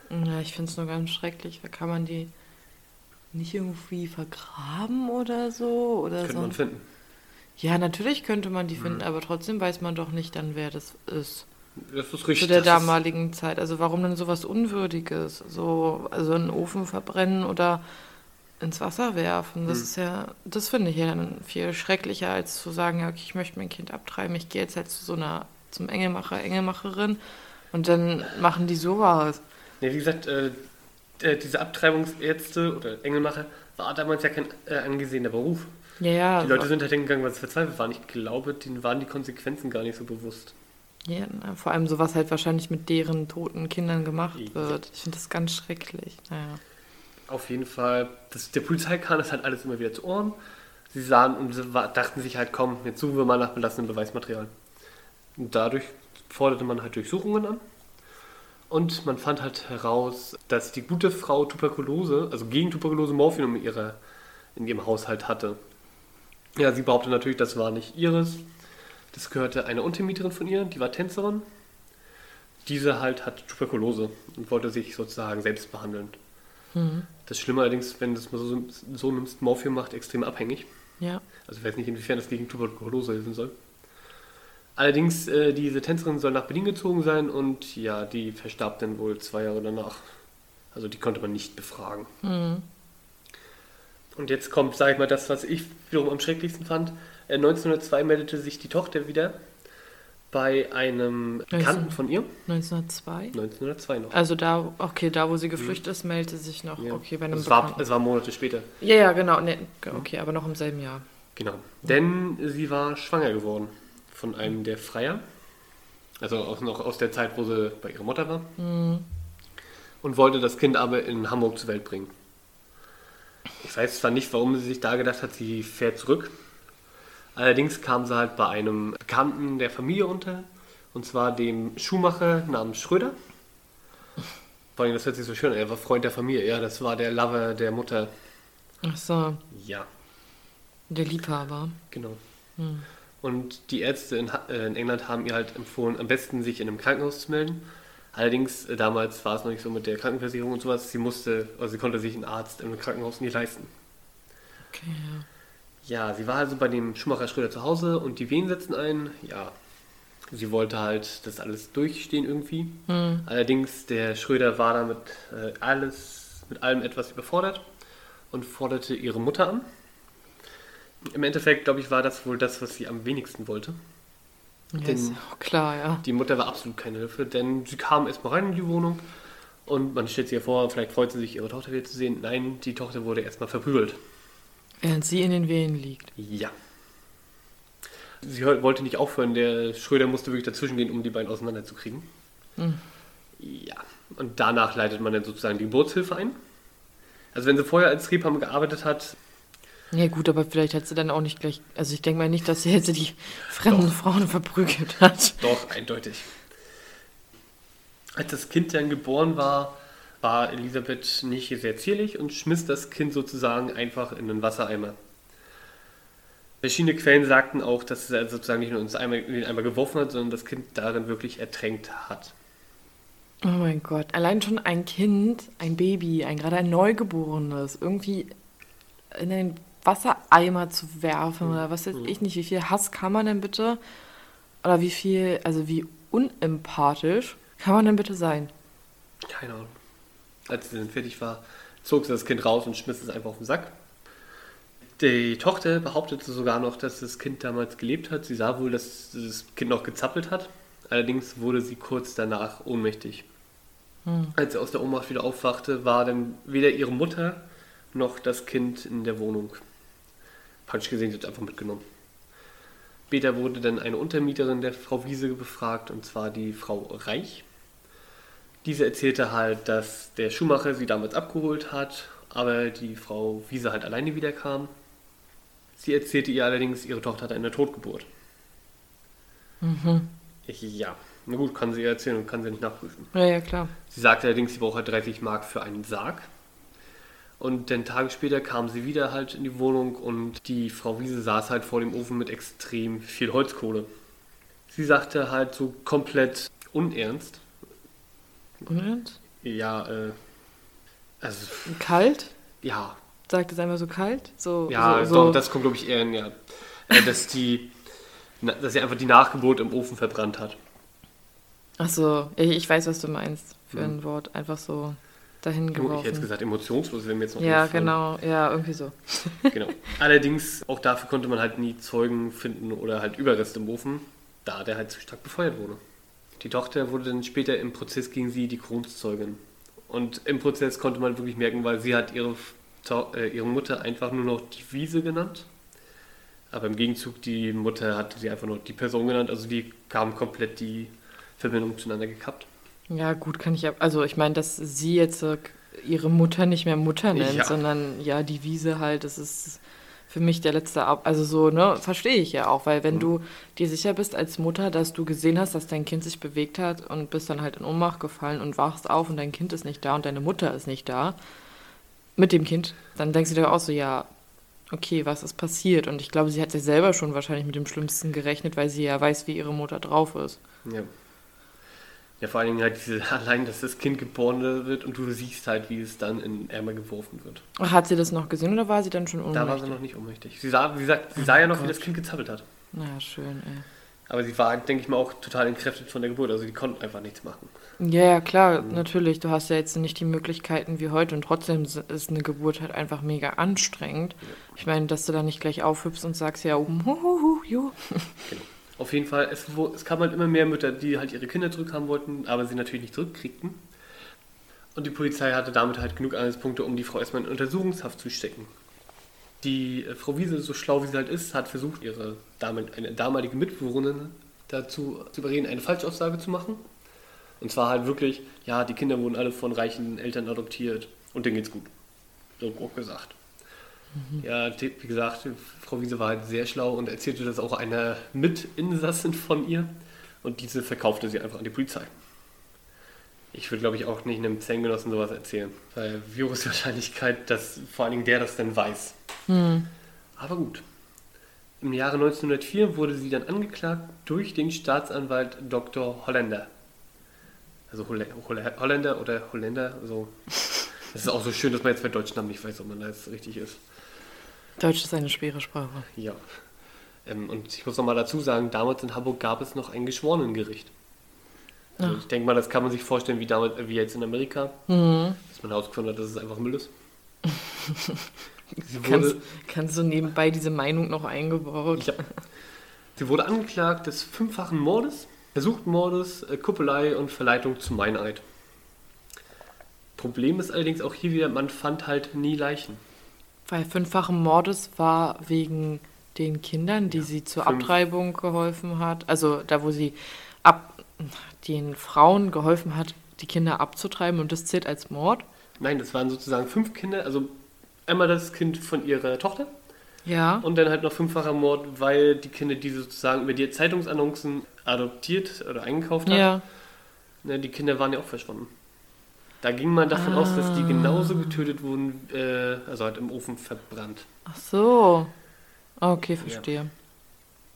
Ja, ich finde es nur ganz schrecklich. Da kann man die nicht irgendwie vergraben oder so? Oder Könnte man sonst- finden. Ja, natürlich könnte man die finden, aber trotzdem weiß man doch nicht dann, wer das ist. Das ist Zu richtig. der das ist- damaligen Zeit. Also warum denn sowas Unwürdiges? So, also einen Ofen verbrennen oder ins Wasser werfen. Das Hm. ist ja, das finde ich ja dann viel schrecklicher, als zu sagen, ja, okay, ich möchte mein Kind abtreiben, ich gehe jetzt halt zu so einer, zum Engelmacher, Engelmacherin und dann machen die sowas. Ja, wie gesagt, äh, äh, diese Abtreibungsärzte oder Engelmacher war damals ja kein äh, angesehener Beruf. Ja, ja. Die Leute sind halt hingegangen, weil sie verzweifelt waren. Ich glaube, denen waren die Konsequenzen gar nicht so bewusst. ja, vor allem sowas halt wahrscheinlich mit deren toten Kindern gemacht wird. Ich finde das ganz schrecklich. Naja. Auf jeden Fall, das, der Polizei kam das halt alles immer wieder zu Ohren. Sie sahen und dachten sich halt, komm, jetzt suchen wir mal nach belastendem Beweismaterial. Und dadurch forderte man halt Durchsuchungen an. Und man fand halt heraus, dass die gute Frau Tuberkulose, also gegen Tuberkulose Morphium in, ihrer, in ihrem Haushalt hatte. Ja, sie behauptet natürlich, das war nicht ihres. Das gehörte einer Untermieterin von ihr, die war Tänzerin. Diese halt hat Tuberkulose und wollte sich sozusagen selbst behandeln. Das Schlimme allerdings, wenn du es mal so, so nimmst, Morphium macht extrem abhängig. Ja. Also ich weiß nicht, inwiefern das gegen Tuberkulose helfen soll. Allerdings, äh, diese Tänzerin soll nach Berlin gezogen sein und ja, die verstarb dann wohl zwei Jahre danach. Also die konnte man nicht befragen. Und jetzt kommt, sage ich mal, das, was ich wiederum am schrecklichsten fand. Äh, 1902 meldete sich die Tochter wieder bei einem Bekannten von ihr. 1902? 1902 noch. Also da, okay, da wo sie geflüchtet ist, meldete sich noch, Ja. okay, bei einem es, war, es war Monate später. Ja, ja, genau, nee, okay, aber noch im selben Jahr. Genau. Denn sie war schwanger geworden von einem der Freier. Also auch noch aus der Zeit, wo sie bei ihrer Mutter war. Und wollte das Kind aber in Hamburg zur Welt bringen. Ich weiß zwar nicht, warum sie sich da gedacht hat, sie fährt zurück. Allerdings kam sie halt bei einem Bekannten der Familie unter. Und zwar dem Schuhmacher namens Schröder. Vor allem, das hört sich so schön an. Er war Freund der Familie. Ja, das war der Lover der Mutter. Ach so, Ja, der Liebhaber. Genau. Und die Ärzte in, äh, in England haben ihr halt empfohlen, am besten sich in einem Krankenhaus zu melden. Allerdings, äh, damals war es noch nicht so mit der Krankenversicherung und sowas. Sie musste, also sie konnte sich einen Arzt im Krankenhaus nicht leisten. Okay, ja. Ja, sie war also bei dem Schumacher Schröder zu Hause und die Wehen setzen ein. Ja, sie wollte halt das alles durchstehen irgendwie. Allerdings, der Schröder war damit äh, alles, mit allem etwas überfordert und forderte ihre Mutter an. Im Endeffekt, glaube ich, war das wohl das, was sie am wenigsten wollte. Ja, Den- ist auch klar, ja. Die Mutter war absolut keine Hilfe, denn sie kam erstmal rein in die Wohnung und man stellt sich ja vor, vielleicht freut sie sich, ihre Tochter wieder zu sehen. Nein, die Tochter wurde erstmal verprügelt. Während sie in den Wehen liegt. Ja. Sie wollte nicht aufhören, der Schröder musste wirklich dazwischen gehen, um die beiden auseinanderzukriegen. Ja. Und danach leitet man dann sozusagen die Geburtshilfe ein. Also wenn sie vorher als Reepham gearbeitet hat, Ja gut, aber vielleicht hat sie dann auch nicht gleich, also ich denke mal nicht, dass sie jetzt die fremden Frauen verprügelt hat. Doch, eindeutig. Als das Kind dann geboren war, war Elisabeth nicht sehr zierlich und schmiss das Kind sozusagen einfach in den Wassereimer. Verschiedene Quellen sagten auch, dass er sozusagen nicht nur ins Eimer, in den Eimer geworfen hat, sondern das Kind darin wirklich ertränkt hat. Oh mein Gott, allein schon ein Kind, ein Baby, ein gerade ein Neugeborenes, irgendwie in den Wassereimer zu werfen oder was weiß ich nicht, wie viel Hass kann man denn bitte, oder wie viel, also wie unempathisch kann man denn bitte sein? Keine Ahnung. Als sie dann fertig war, zog sie das Kind raus und schmiss es einfach auf den Sack. Die Tochter behauptete sogar noch, dass das Kind damals gelebt hat. Sie sah wohl, dass das Kind noch gezappelt hat. Allerdings wurde sie kurz danach ohnmächtig. Als sie aus der Ohnmacht wieder aufwachte, war dann weder ihre Mutter noch das Kind in der Wohnung. Praktisch gesehen, sie hat einfach mitgenommen. Später wurde dann eine Untermieterin der Frau Wiese befragt, und zwar die Frau Reich. Diese erzählte halt, dass der Schuhmacher sie damals abgeholt hat, aber die Frau Wiese halt alleine wiederkam. Sie erzählte ihr allerdings, ihre Tochter hatte eine Totgeburt. Mhm. Ich, ja, na gut, kann sie ihr erzählen und kann sie nicht nachprüfen. Ja, ja, klar. Sie sagte allerdings, sie braucht halt 30 Mark für einen Sarg. Und dann Tage später kam sie wieder halt in die Wohnung und die Frau Wiese saß halt vor dem Ofen mit extrem viel Holzkohle. Sie sagte halt so komplett unernst, Und? ja, äh, also, Kalt? ja, Sagt es einfach so kalt? So, ja, so, doch, so. das kommt glaube ich eher in, ja, äh, dass die, na, dass sie einfach die Nachgeburt im Ofen verbrannt hat. Ach so, ich ich weiß, was du meinst für Mhm. ein Wort. Einfach so dahin Ich hätte jetzt geworfen. gesagt emotionslos, wenn mir jetzt noch Ja, genau. Ja, irgendwie so. genau. Allerdings, auch dafür konnte man halt nie Zeugen finden oder halt Überreste im Ofen, da der halt zu stark befeuert wurde. Die Tochter wurde dann später im Prozess gegen sie die Kronzeugin. Und im Prozess konnte man wirklich merken, weil sie hat ihre, äh, ihre Mutter einfach nur noch die Wiese genannt. Aber im Gegenzug, die Mutter hatte sie einfach nur die Person genannt. Also die kamen komplett die Verbindung zueinander gekappt. Ja, gut, kann ich ja. Also, ich meine, dass sie jetzt äh, ihre Mutter nicht mehr Mutter nennt, Ja. sondern ja, die Wiese halt, das ist für mich der letzte Ab. Also, so, ne, verstehe ich ja auch, weil wenn Mhm. du dir sicher bist als Mutter, dass du gesehen hast, dass dein Kind sich bewegt hat und bist dann halt in Ohnmacht gefallen und wachst auf und dein Kind ist nicht da und deine Mutter ist nicht da mit dem Kind, dann denkst du dir auch so, ja, okay, was ist passiert? Und ich glaube, sie hat sich selber schon wahrscheinlich mit dem Schlimmsten gerechnet, weil sie ja weiß, wie ihre Mutter drauf ist. Ja. Ja, vor allen Dingen halt diese, allein, dass das Kind geboren wird und du siehst halt, wie es dann in Ärmer geworfen wird. Hat sie das noch gesehen oder war sie dann schon Da war ohnmächtig? sie noch nicht ohnmächtig. Sie sah, wie gesagt, sie sah ja noch, wie Gott. das Kind gezappelt hat. Naja, schön, ey. Aber sie war, denke ich mal, auch total entkräftet von der Geburt. Also die konnten einfach nichts machen. Ja, ja, klar, Mhm. natürlich. Du hast ja jetzt nicht die Möglichkeiten wie heute und trotzdem ist eine Geburt halt einfach mega anstrengend. Ich meine, dass du da nicht gleich aufhüpfst und sagst, ja, um, hu, hu, hu, ju. Genau. Auf jeden Fall, es, es kamen halt immer mehr Mütter, die halt ihre Kinder zurückhaben wollten, aber sie natürlich nicht zurückkriegten. Und die Polizei hatte damit halt genug Anhaltspunkte, um die Frau erstmal in Untersuchungshaft zu stecken. Die äh, Frau Wiese, so schlau wie sie halt ist, hat versucht, ihre Dame, eine damalige Mitbewohnerin dazu zu überreden, eine Falschaussage zu machen. Und zwar halt wirklich, ja, die Kinder wurden alle von reichen Eltern adoptiert und denen geht's gut. So grob gesagt. Ja, die- wie gesagt, Frau Wiese war halt sehr schlau und erzählte das auch einer Mitinsassin von ihr und diese verkaufte sie einfach an die Polizei. Ich würde, glaube ich, auch nicht einem Zellengenossen sowas erzählen, weil wie hoch ist die Wahrscheinlichkeit, dass vor allen Dingen der das dann weiß. Hm. Aber gut. Im Jahre 1904 wurde sie dann angeklagt durch den Staatsanwalt Dr. Holländer. Also Holle- Holle- Holländer oder Holländer, also das ist auch so schön, dass man jetzt bei deutschen Namen nicht weiß, ob man da jetzt richtig ist. Deutsch ist eine schwere Sprache. Ja. Ähm, und ich muss noch mal dazu sagen, damals in Hamburg gab es noch ein Geschworenengericht. Also ich denke mal, das kann man sich vorstellen, wie damals, wie jetzt in Amerika, Mhm. dass man herausgefunden hat, dass es einfach Müll ist. Sie Kannst, wurde, kannst du nebenbei diese Meinung noch eingebaut? ja, sie wurde angeklagt des fünffachen Mordes, versuchten Mordes, äh, Kuppelei und Verleitung zu Meineid. Problem ist allerdings auch hier wieder, man fand halt nie Leichen. Weil fünffachen Mordes war wegen den Kindern, die sie zur fünf. Abtreibung geholfen hat. Also da, wo sie ab, den Frauen geholfen hat, die Kinder abzutreiben und das zählt als Mord. Nein, das waren sozusagen fünf Kinder, also einmal das Kind von ihrer Tochter, Ja. Und dann halt noch fünffacher Mord, weil die Kinder, die sie sozusagen über die Zeitungsannoncen adoptiert oder eingekauft hat, Ja. ne, die Kinder waren ja auch verschwunden. Da ging man davon aus, dass die genauso getötet wurden, äh, also halt im Ofen verbrannt. Ach so. Okay, verstehe.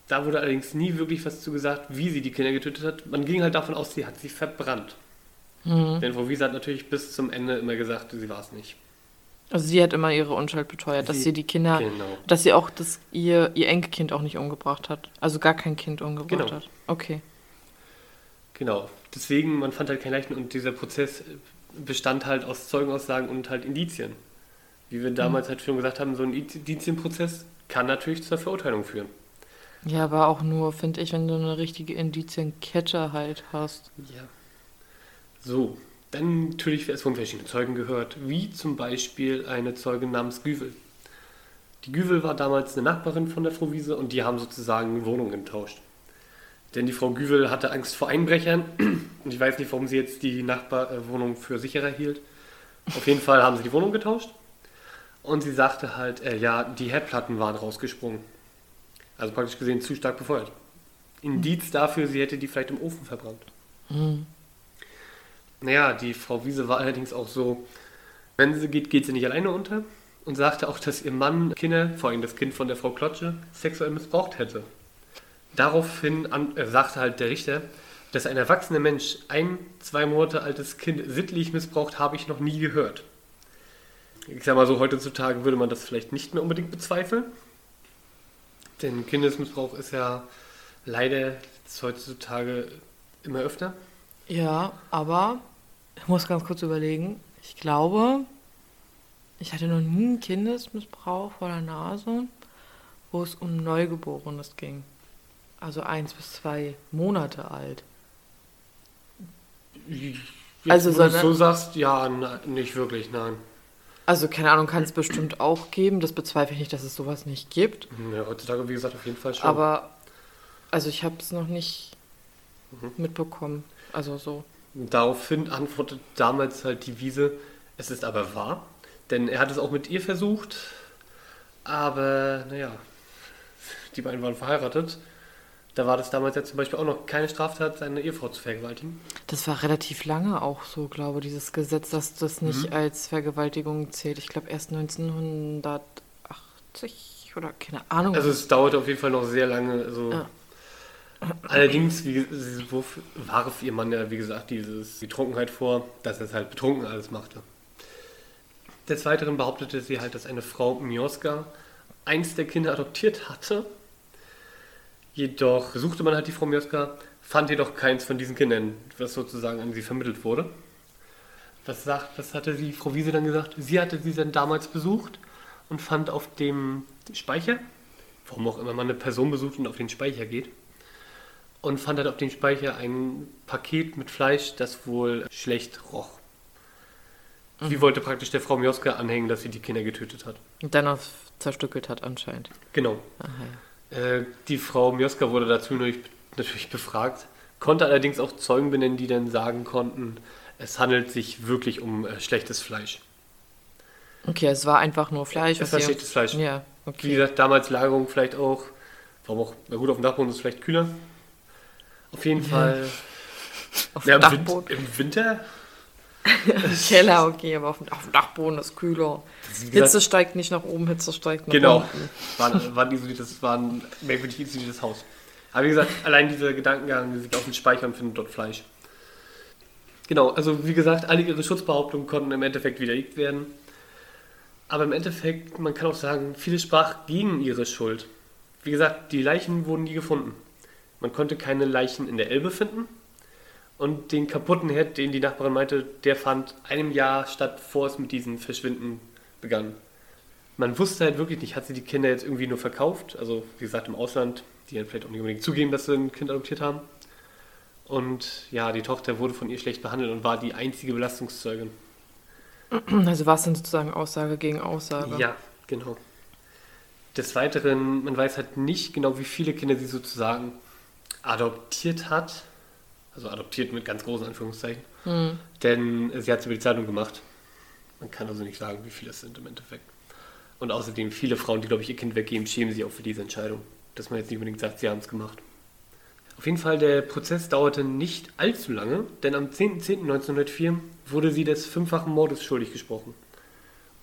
Da wurde allerdings nie wirklich was zu gesagt, wie sie die Kinder getötet hat. Man ging halt davon aus, sie hat sie verbrannt. Mhm. Denn Frau Wiese hat natürlich bis zum Ende immer gesagt, sie war es nicht. Also sie hat immer ihre Unschuld beteuert, dass Sie- sie die Kinder, Genau. dass sie auch das, ihr, ihr Enkelkind auch nicht umgebracht hat. Also gar kein Kind umgebracht Genau. hat. Okay. Genau. Deswegen, man fand halt kein Leichen und dieser Prozess bestand halt aus Zeugenaussagen und halt Indizien. Wie wir damals halt schon gesagt haben, so ein Indizienprozess kann natürlich zur Verurteilung führen. Ja, aber auch nur, finde ich, wenn du eine richtige Indizienkette halt hast. Ja. So, dann natürlich es wurden verschiedene Zeugen gehört, wie zum Beispiel eine Zeugin namens Güvel. Die Güvel war damals eine Nachbarin von der Frau Wiese und die haben sozusagen Wohnungen getauscht. Denn die Frau Güvel hatte Angst vor Einbrechern und ich weiß nicht, warum sie jetzt die Nachbarwohnung für sicherer hielt. Auf jeden Fall haben sie die Wohnung getauscht und sie sagte halt, äh, ja, die Herdplatten waren rausgesprungen. Also praktisch gesehen zu stark befeuert. Indiz dafür, sie hätte die vielleicht im Ofen verbrannt. Mhm. Naja, die Frau Wiese war allerdings auch so, wenn sie geht, geht sie nicht alleine unter und sagte auch, dass ihr Mann Kinder, vor allem das Kind von der Frau Klotsche, sexuell missbraucht hätte. Daraufhin an, äh, sagte halt der Richter, dass ein erwachsener Mensch ein, zwei Monate altes Kind sittlich missbraucht, habe ich noch nie gehört. Ich sag mal so, heutzutage würde man das vielleicht nicht mehr unbedingt bezweifeln. Denn Kindesmissbrauch ist ja leider heutzutage immer öfter. Ja, aber ich muss ganz kurz überlegen. Ich glaube, ich hatte noch nie einen Kindesmissbrauch vor der Nase, wo es um Neugeborenes ging. Also eins bis zwei Monate alt. Jetzt, Also, wo du so sagst, ja, na, nicht wirklich, nein. Also keine Ahnung, kann es bestimmt auch geben. Das bezweifle ich nicht, dass es sowas nicht gibt. Ja, heutzutage, wie gesagt, auf jeden Fall schon. Aber also ich habe es noch nicht Mhm. mitbekommen. Also so. Daraufhin antwortet damals halt die Wiese, es ist aber wahr. Denn er hat es auch mit ihr versucht, aber naja, die beiden waren verheiratet. Da war das damals ja zum Beispiel auch noch keine Straftat, seine Ehefrau zu vergewaltigen. Das war relativ lange auch so, glaube ich, dieses Gesetz, dass das nicht Mhm. als Vergewaltigung zählt. Ich glaube erst 1980 oder keine Ahnung. Also es dauerte auf jeden Fall noch sehr lange. Also Ja. Allerdings wie, warf ihr Mann ja, wie gesagt, dieses, die Trunkenheit vor, dass er es halt betrunken alles machte. Des Weiteren behauptete sie halt, dass eine Frau Mioska eins der Kinder adoptiert hatte. Jedoch suchte man halt die Frau Mioska, fand jedoch keins von diesen Kindern, was sozusagen an sie vermittelt wurde. Was, sagt, was hatte die Frau Wiese dann gesagt? Sie hatte sie dann damals besucht und fand auf dem Speicher, warum auch immer man eine Person besucht und auf den Speicher geht, und fand halt auf dem Speicher ein Paket mit Fleisch, das wohl schlecht roch. Sie wollte praktisch der Frau Mioska anhängen, dass sie die Kinder getötet hat. Und dann auch zerstückelt hat anscheinend. Genau. Aha, ja. Äh, die Frau Mioska wurde dazu natürlich, befragt, konnte allerdings auch Zeugen benennen, die dann sagen konnten, es handelt sich wirklich um äh, schlechtes Fleisch. Okay, es war einfach nur Fleisch. Es war schlechtes Fleisch. Ja, Wie okay. gesagt, damals Lagerung vielleicht auch, warum auch, na gut, auf dem Dachboden ist es vielleicht kühler. Auf jeden Fall. Auf Ja, dem im, Win Dachboden. Im Winter Im Keller, okay, aber auf dem, auf dem Dachboden ist kühler. Gesagt- Hitze steigt nicht nach oben, Hitze steigt nach Genau. unten. War, war, ein isoliertes, war ein merkwürdig isoliertes Haus. Aber wie gesagt, allein dieser Gedankengang, sie geht auf den Speicher und findet dort Fleisch. Genau, also wie gesagt, alle ihre Schutzbehauptungen konnten im Endeffekt widerlegt werden. Aber im Endeffekt, man kann auch sagen, viele sprach gegen ihre Schuld. Wie gesagt, die Leichen wurden nie gefunden. Man konnte keine Leichen in der Elbe finden. Und den kaputten Herd, den die Nachbarin meinte, der fand einem Jahr statt, bevor es mit diesem Verschwinden begann. Man wusste halt wirklich nicht, hat sie die Kinder jetzt irgendwie nur verkauft, also wie gesagt im Ausland, die dann vielleicht auch nicht unbedingt zugeben, dass sie ein Kind adoptiert haben. Und ja, die Tochter wurde von ihr schlecht behandelt und war die einzige Belastungszeugin. Also war es dann sozusagen Aussage gegen Aussage. Ja, genau. Des Weiteren, man weiß halt nicht genau, wie viele Kinder sie sozusagen adoptiert hat. Also adoptiert mit ganz großen Anführungszeichen. Hm. Denn sie hat es über die Zeitung gemacht. Man kann also nicht sagen, wie viele es sind im Endeffekt. Und außerdem, viele Frauen, die, glaube ich, ihr Kind weggeben, schämen sich auch für diese Entscheidung. Dass man jetzt nicht unbedingt sagt, sie haben es gemacht. Auf jeden Fall, der Prozess dauerte nicht allzu lange, denn am 10.10.1904 wurde sie des fünffachen Mordes schuldig gesprochen.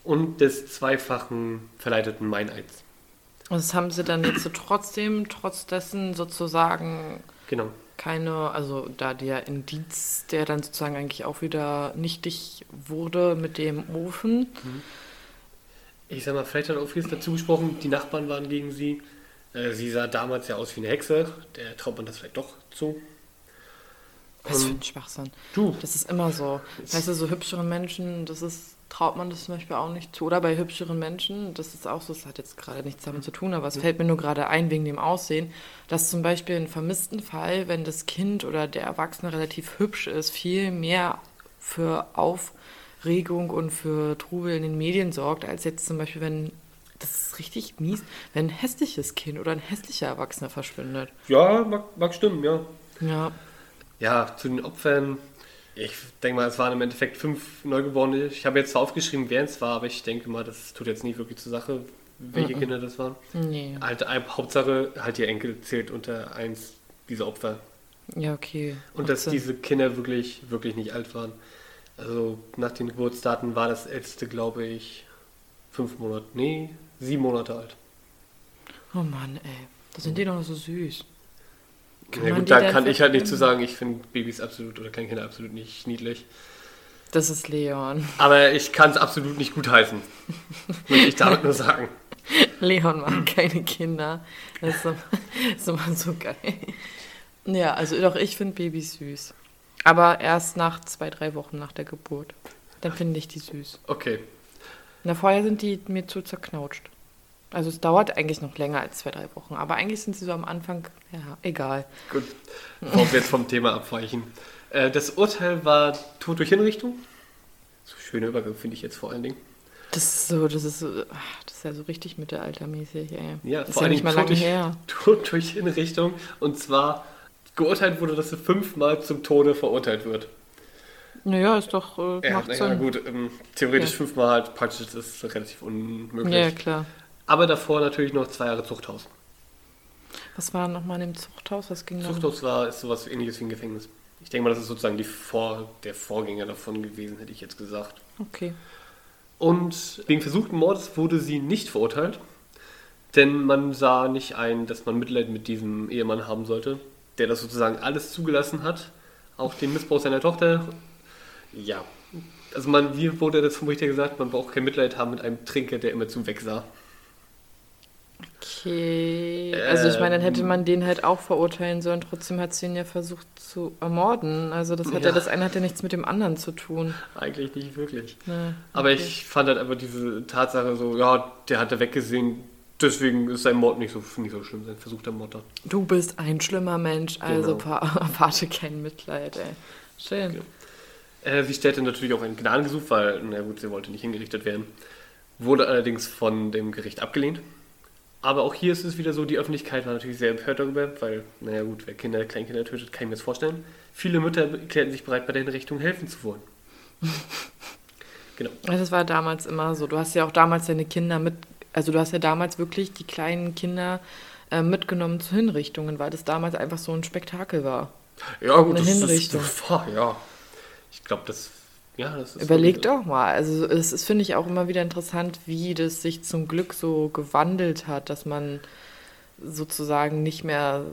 Und des zweifachen verleiteten Meineids. Und das haben sie dann jetzt so trotzdem, trotz dessen sozusagen Genau. Keine, also da der Indiz, der dann sozusagen eigentlich auch wieder nichtig wurde mit dem Ofen. Ich sag mal, vielleicht hat auch vieles dazu gesprochen, die Nachbarn waren gegen sie. Äh, Sie sah damals ja aus wie eine Hexe, der traut man das vielleicht doch zu. Was für ein Schwachsinn. Du, Das ist immer so. Weißt du, so hübscheren Menschen, das ist, traut man das zum Beispiel auch nicht zu. Oder bei hübscheren Menschen, das ist auch so, das hat jetzt gerade nichts damit zu tun, aber es fällt mir nur gerade ein wegen dem Aussehen, dass zum Beispiel in vermissten Fall, wenn das Kind oder der Erwachsene relativ hübsch ist, viel mehr für Aufregung und für Trubel in den Medien sorgt, als jetzt zum Beispiel, wenn das ist richtig mies, wenn ein hässliches Kind oder ein hässlicher Erwachsener verschwindet. Ja, mag, mag stimmen, ja. Ja. Ja, zu den Opfern. Ich denke mal, es waren im Endeffekt fünf Neugeborene. Ich habe jetzt zwar aufgeschrieben, wer es war, aber ich denke mal, das tut jetzt nicht wirklich zur Sache, welche Kinder das waren. Nee. Halt, ein- Hauptsache, halt ihr Enkel zählt unter eins dieser Opfer. Ja, okay. Und dass Sinn. diese Kinder wirklich, wirklich nicht alt waren. Also nach den Geburtsdaten war das älteste, glaube ich, fünf Monate, nee, sieben Monate alt. Oh Mann, ey. Da sind die doch noch so süß. Kann ja, gut, da kann ich halt nicht zu sagen, ich finde Babys absolut oder Kleinkinder absolut nicht niedlich. Das ist Leon. Aber ich kann es absolut nicht gutheißen. Möchte ich damit nur sagen. Leon mag keine Kinder. Das ist, so, ist immer so geil. Ja, also doch, ich finde Babys süß. Aber erst nach zwei, drei Wochen nach der Geburt. Dann finde ich die süß. Okay, Na, vorher sind die mir zu zerknautscht. Also es dauert eigentlich noch länger als zwei, drei Wochen. Aber eigentlich sind sie so am Anfang, ja, egal. gut. Bevor wir jetzt vom Thema abweichen. Äh, das Urteil war Tod durch Hinrichtung. So schöner Übergang finde ich jetzt vor allen Dingen. Das ist so, das ist so, ach, das ist ja so richtig mittelaltermäßig, ey. Ja, ist vor ja allen nicht Dingen mal Tod lange durch, her. Tod durch Hinrichtung. Und zwar geurteilt wurde, dass sie fünfmal zum Tode verurteilt wird. Naja, ist doch, äh, Ja, macht naja, Sinn. gut, ähm, theoretisch Ja. fünfmal halt praktisch, das ist relativ unmöglich. Ja, klar. Aber davor natürlich noch zwei Jahre Zuchthaus. Was war nochmal in dem Zuchthaus? Was ging? Zuchthaus war, ist sowas ähnliches wie ein Gefängnis. Ich denke mal, das ist sozusagen die Vor, der Vorgänger davon gewesen, hätte ich jetzt gesagt. Okay. Und wegen versuchten Mordes wurde sie nicht verurteilt, denn man sah nicht ein, dass man Mitleid mit diesem Ehemann haben sollte, der das sozusagen alles zugelassen hat, auch den Missbrauch seiner Tochter. Ja, also man, wie wurde das vom Richter gesagt, man braucht kein Mitleid haben mit einem Trinker, der immer zu wegsah. Okay. Also ich meine, dann hätte man den halt auch verurteilen sollen. Trotzdem hat sie ihn ja versucht zu ermorden. Also das hat ja, Ja. das eine hat ja nichts mit dem anderen zu tun. Eigentlich nicht wirklich. Aber okay. ich fand halt einfach diese Tatsache so, ja, der hat da weggesehen, deswegen ist sein Mord nicht so, nicht so schlimm, sein versuchter Mord. da. Du bist ein schlimmer Mensch, also Genau. erwarte kein Mitleid, ey. Schön. Genau. Äh, sie stellte natürlich auch einen Gnadengesuch, weil, na gut, sie wollte nicht hingerichtet werden. Wurde allerdings von dem Gericht abgelehnt. Aber auch hier ist es wieder so, die Öffentlichkeit war natürlich sehr empört darüber, weil, naja gut, wer Kinder, Kleinkinder tötet, kann ich mir das vorstellen. Viele Mütter erklärten sich bereit, bei der Hinrichtung helfen zu wollen. genau. Also Das war damals immer so. Du hast ja auch damals deine Kinder mit, also du hast ja damals wirklich die kleinen Kinder äh, mitgenommen zu Hinrichtungen, weil das damals einfach so ein Spektakel war. Ja gut, Eine das Hinrichtung. ist, boah, ja. Ich glaube, das, ja, das ist... Überleg wirklich- doch mal. Also es ist, finde ich, auch immer wieder interessant, wie das sich zum Glück so gewandelt hat, dass man sozusagen nicht mehr,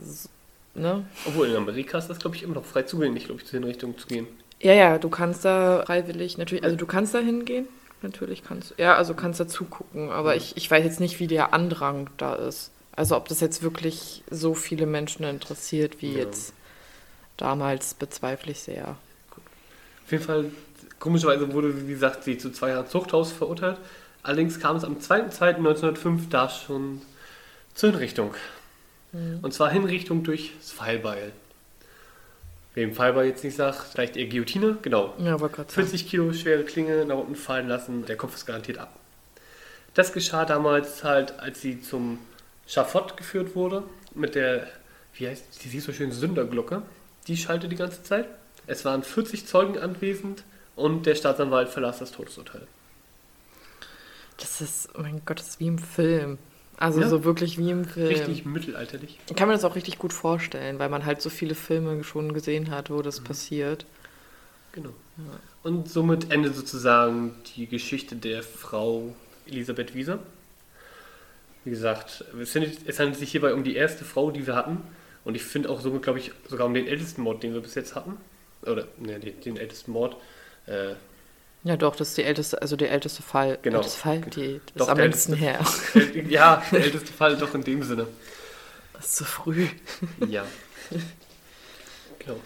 ne? Obwohl in Amerika ist das, glaube ich, immer noch frei zugänglich, glaube ich, zur Hinrichtung zu gehen. Ja, ja, du kannst da freiwillig natürlich, also du kannst da hingehen, natürlich kannst du, ja, also kannst da zugucken, aber ich, ich weiß jetzt nicht, wie der Andrang da ist. Also ob das jetzt wirklich so viele Menschen interessiert wie Ja. jetzt damals, bezweifle ich sehr. Auf jeden Fall, komischerweise wurde, wie gesagt, sie zu zwei Jahren Zuchthaus verurteilt. Allerdings kam es am 2.2.1905 da schon zur Hinrichtung. Und zwar Hinrichtung durchs Pfeilbeil. Wem Pfeilbeil jetzt nicht sagt, vielleicht eher Guillotine, genau. Ja, aber Gott sei Dank. 40 Kilo schwere Klinge nach unten fallen lassen, der Kopf ist garantiert ab. Das geschah damals halt, als sie zum Schafott geführt wurde, mit der, wie heißt die, die so schön, Sünderglocke. Die schallte die ganze Zeit. Es waren 40 Zeugen anwesend und der Staatsanwalt verlas das Todesurteil. Das ist, oh mein Gott, das ist wie im Film. Also Ja. so wirklich wie im Film. Richtig mittelalterlich. Ich kann mir das auch richtig gut vorstellen, weil man halt so viele Filme schon gesehen hat, wo das passiert. Genau. Und somit endet sozusagen die Geschichte der Frau Elisabeth Wieser. Wie gesagt, es handelt, es handelt sich hierbei um die erste Frau, die wir hatten. Und ich finde auch somit, glaube ich, sogar um den ältesten Mord, den wir bis jetzt hatten. Oder, ne, den, den ältesten Mord. Äh, Ja, doch, das ist die älteste, also der älteste Fall. Genau. Älteste Fall, die das Doch, ist am längsten her. ja, der älteste Fall doch in dem Sinne. Das ist zu früh. Ja. Genau.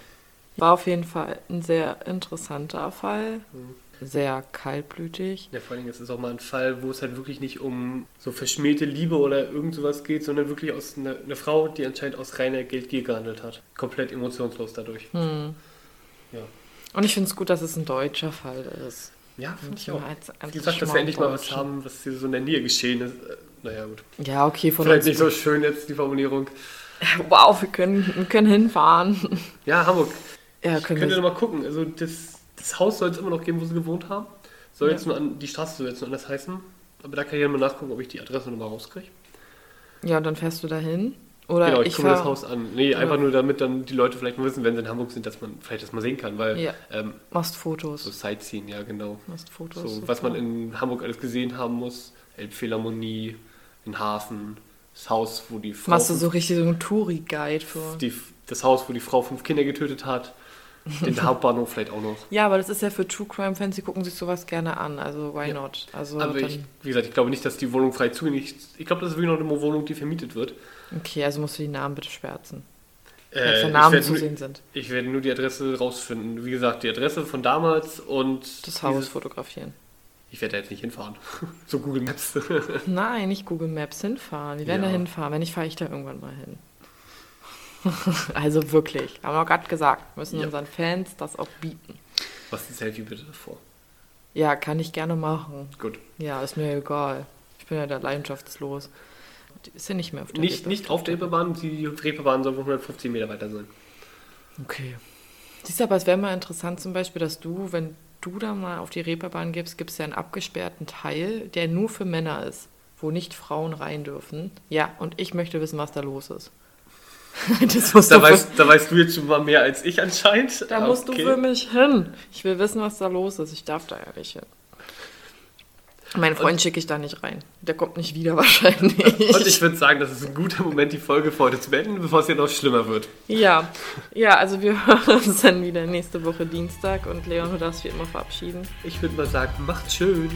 War auf jeden Fall ein sehr interessanter Fall. Sehr kaltblütig. Ja, vor allem ist es auch mal ein Fall, wo es halt wirklich nicht um so verschmähte Liebe oder irgend sowas geht, sondern wirklich aus einer eine Frau, die anscheinend aus reiner Geldgier gehandelt hat. Komplett emotionslos dadurch. Hm. Ja. Und ich finde es gut, dass es ein deutscher Fall ist. Ja, finde ich auch. als- als Wie gesagt, dass wir endlich mal was haben, was hier so in der Nähe geschehen ist. Äh, naja, gut. Ja, okay, von Vielleicht nicht so schön jetzt die Formulierung. Wow, wir können, wir können hinfahren. Ja, Hamburg. Ja, Ich können könnte wir. noch mal gucken. Also das, das Haus soll es immer noch geben, wo sie gewohnt haben. Soll Ja. jetzt nur an, die Straße soll jetzt nur anders heißen. Aber da kann ich ja mal nachgucken, ob ich die Adresse nochmal rauskriege. Ja, und dann fährst du dahin. Oder Genau, ich, ich gucke mir das Haus an. Nee, einfach nur damit dann die Leute vielleicht mal wissen, wenn sie in Hamburg sind, dass man vielleicht das mal sehen kann, weil Ja. ähm, Machst so Fotos. Sightseeing, ja genau. Machst Fotos. So, super. was man in Hamburg alles gesehen haben muss. Elbphilharmonie, den Hafen, das Haus, wo die Frau Machst du so richtig so einen Touri-Guide für. die, das Haus, wo die Frau fünf Kinder getötet hat. Den Hauptbahnhof vielleicht auch noch. Ja, aber das ist ja für True Crime Fans, die gucken sich sowas gerne an. Also why Ja. not? Also Aber ich, wie gesagt, ich glaube nicht, dass die Wohnung frei zugänglich ist. Ich glaube, das ist wirklich noch eine Wohnung, die vermietet wird. okay, also musst du die Namen bitte schwärzen. Äh, Wenn Namen zu nur- sehen sind. Ich werde nur die Adresse rausfinden. Wie gesagt, die Adresse von damals und Das Haus fotografieren. Ich werde da jetzt nicht hinfahren. so Google Maps. Nein, nicht Google Maps hinfahren. Die werden Ja. da hinfahren. Wenn nicht, fahre ich da irgendwann mal hin. also wirklich. Haben wir gerade gesagt, müssen Ja. unseren Fans das auch bieten. Was ein Selfie bitte davor. Ja, kann ich gerne machen. Gut. Ja, ist mir egal. Ich bin ja da leidenschaftslos. Ist ja nicht mehr auf der Nicht, Lippe. nicht auf der Reeperbahn, die Reeperbahn soll 150 Meter weiter sein. Okay. Siehst du, aber es wäre mal interessant zum Beispiel, dass du, wenn du da mal auf die Reeperbahn gibst, gibt es ja einen abgesperrten Teil, der nur für Männer ist, wo nicht Frauen rein dürfen. Ja, und ich möchte wissen, was da los ist. das musst Da du weißt, da weißt du jetzt schon mal mehr als ich anscheinend. da musst Okay. du für mich hin. Ich will wissen, was da los ist. Ich darf da ja nicht hin. Meinen Freund schicke ich da nicht rein. Der kommt nicht wieder wahrscheinlich. Und ich würde sagen, das ist ein guter Moment, die Folge für heute zu beenden, bevor es ja noch schlimmer wird. Ja, ja, also wir hören uns dann wieder nächste Woche Dienstag und Leon, du darfst wie immer verabschieden. Ich würde mal sagen, macht schön.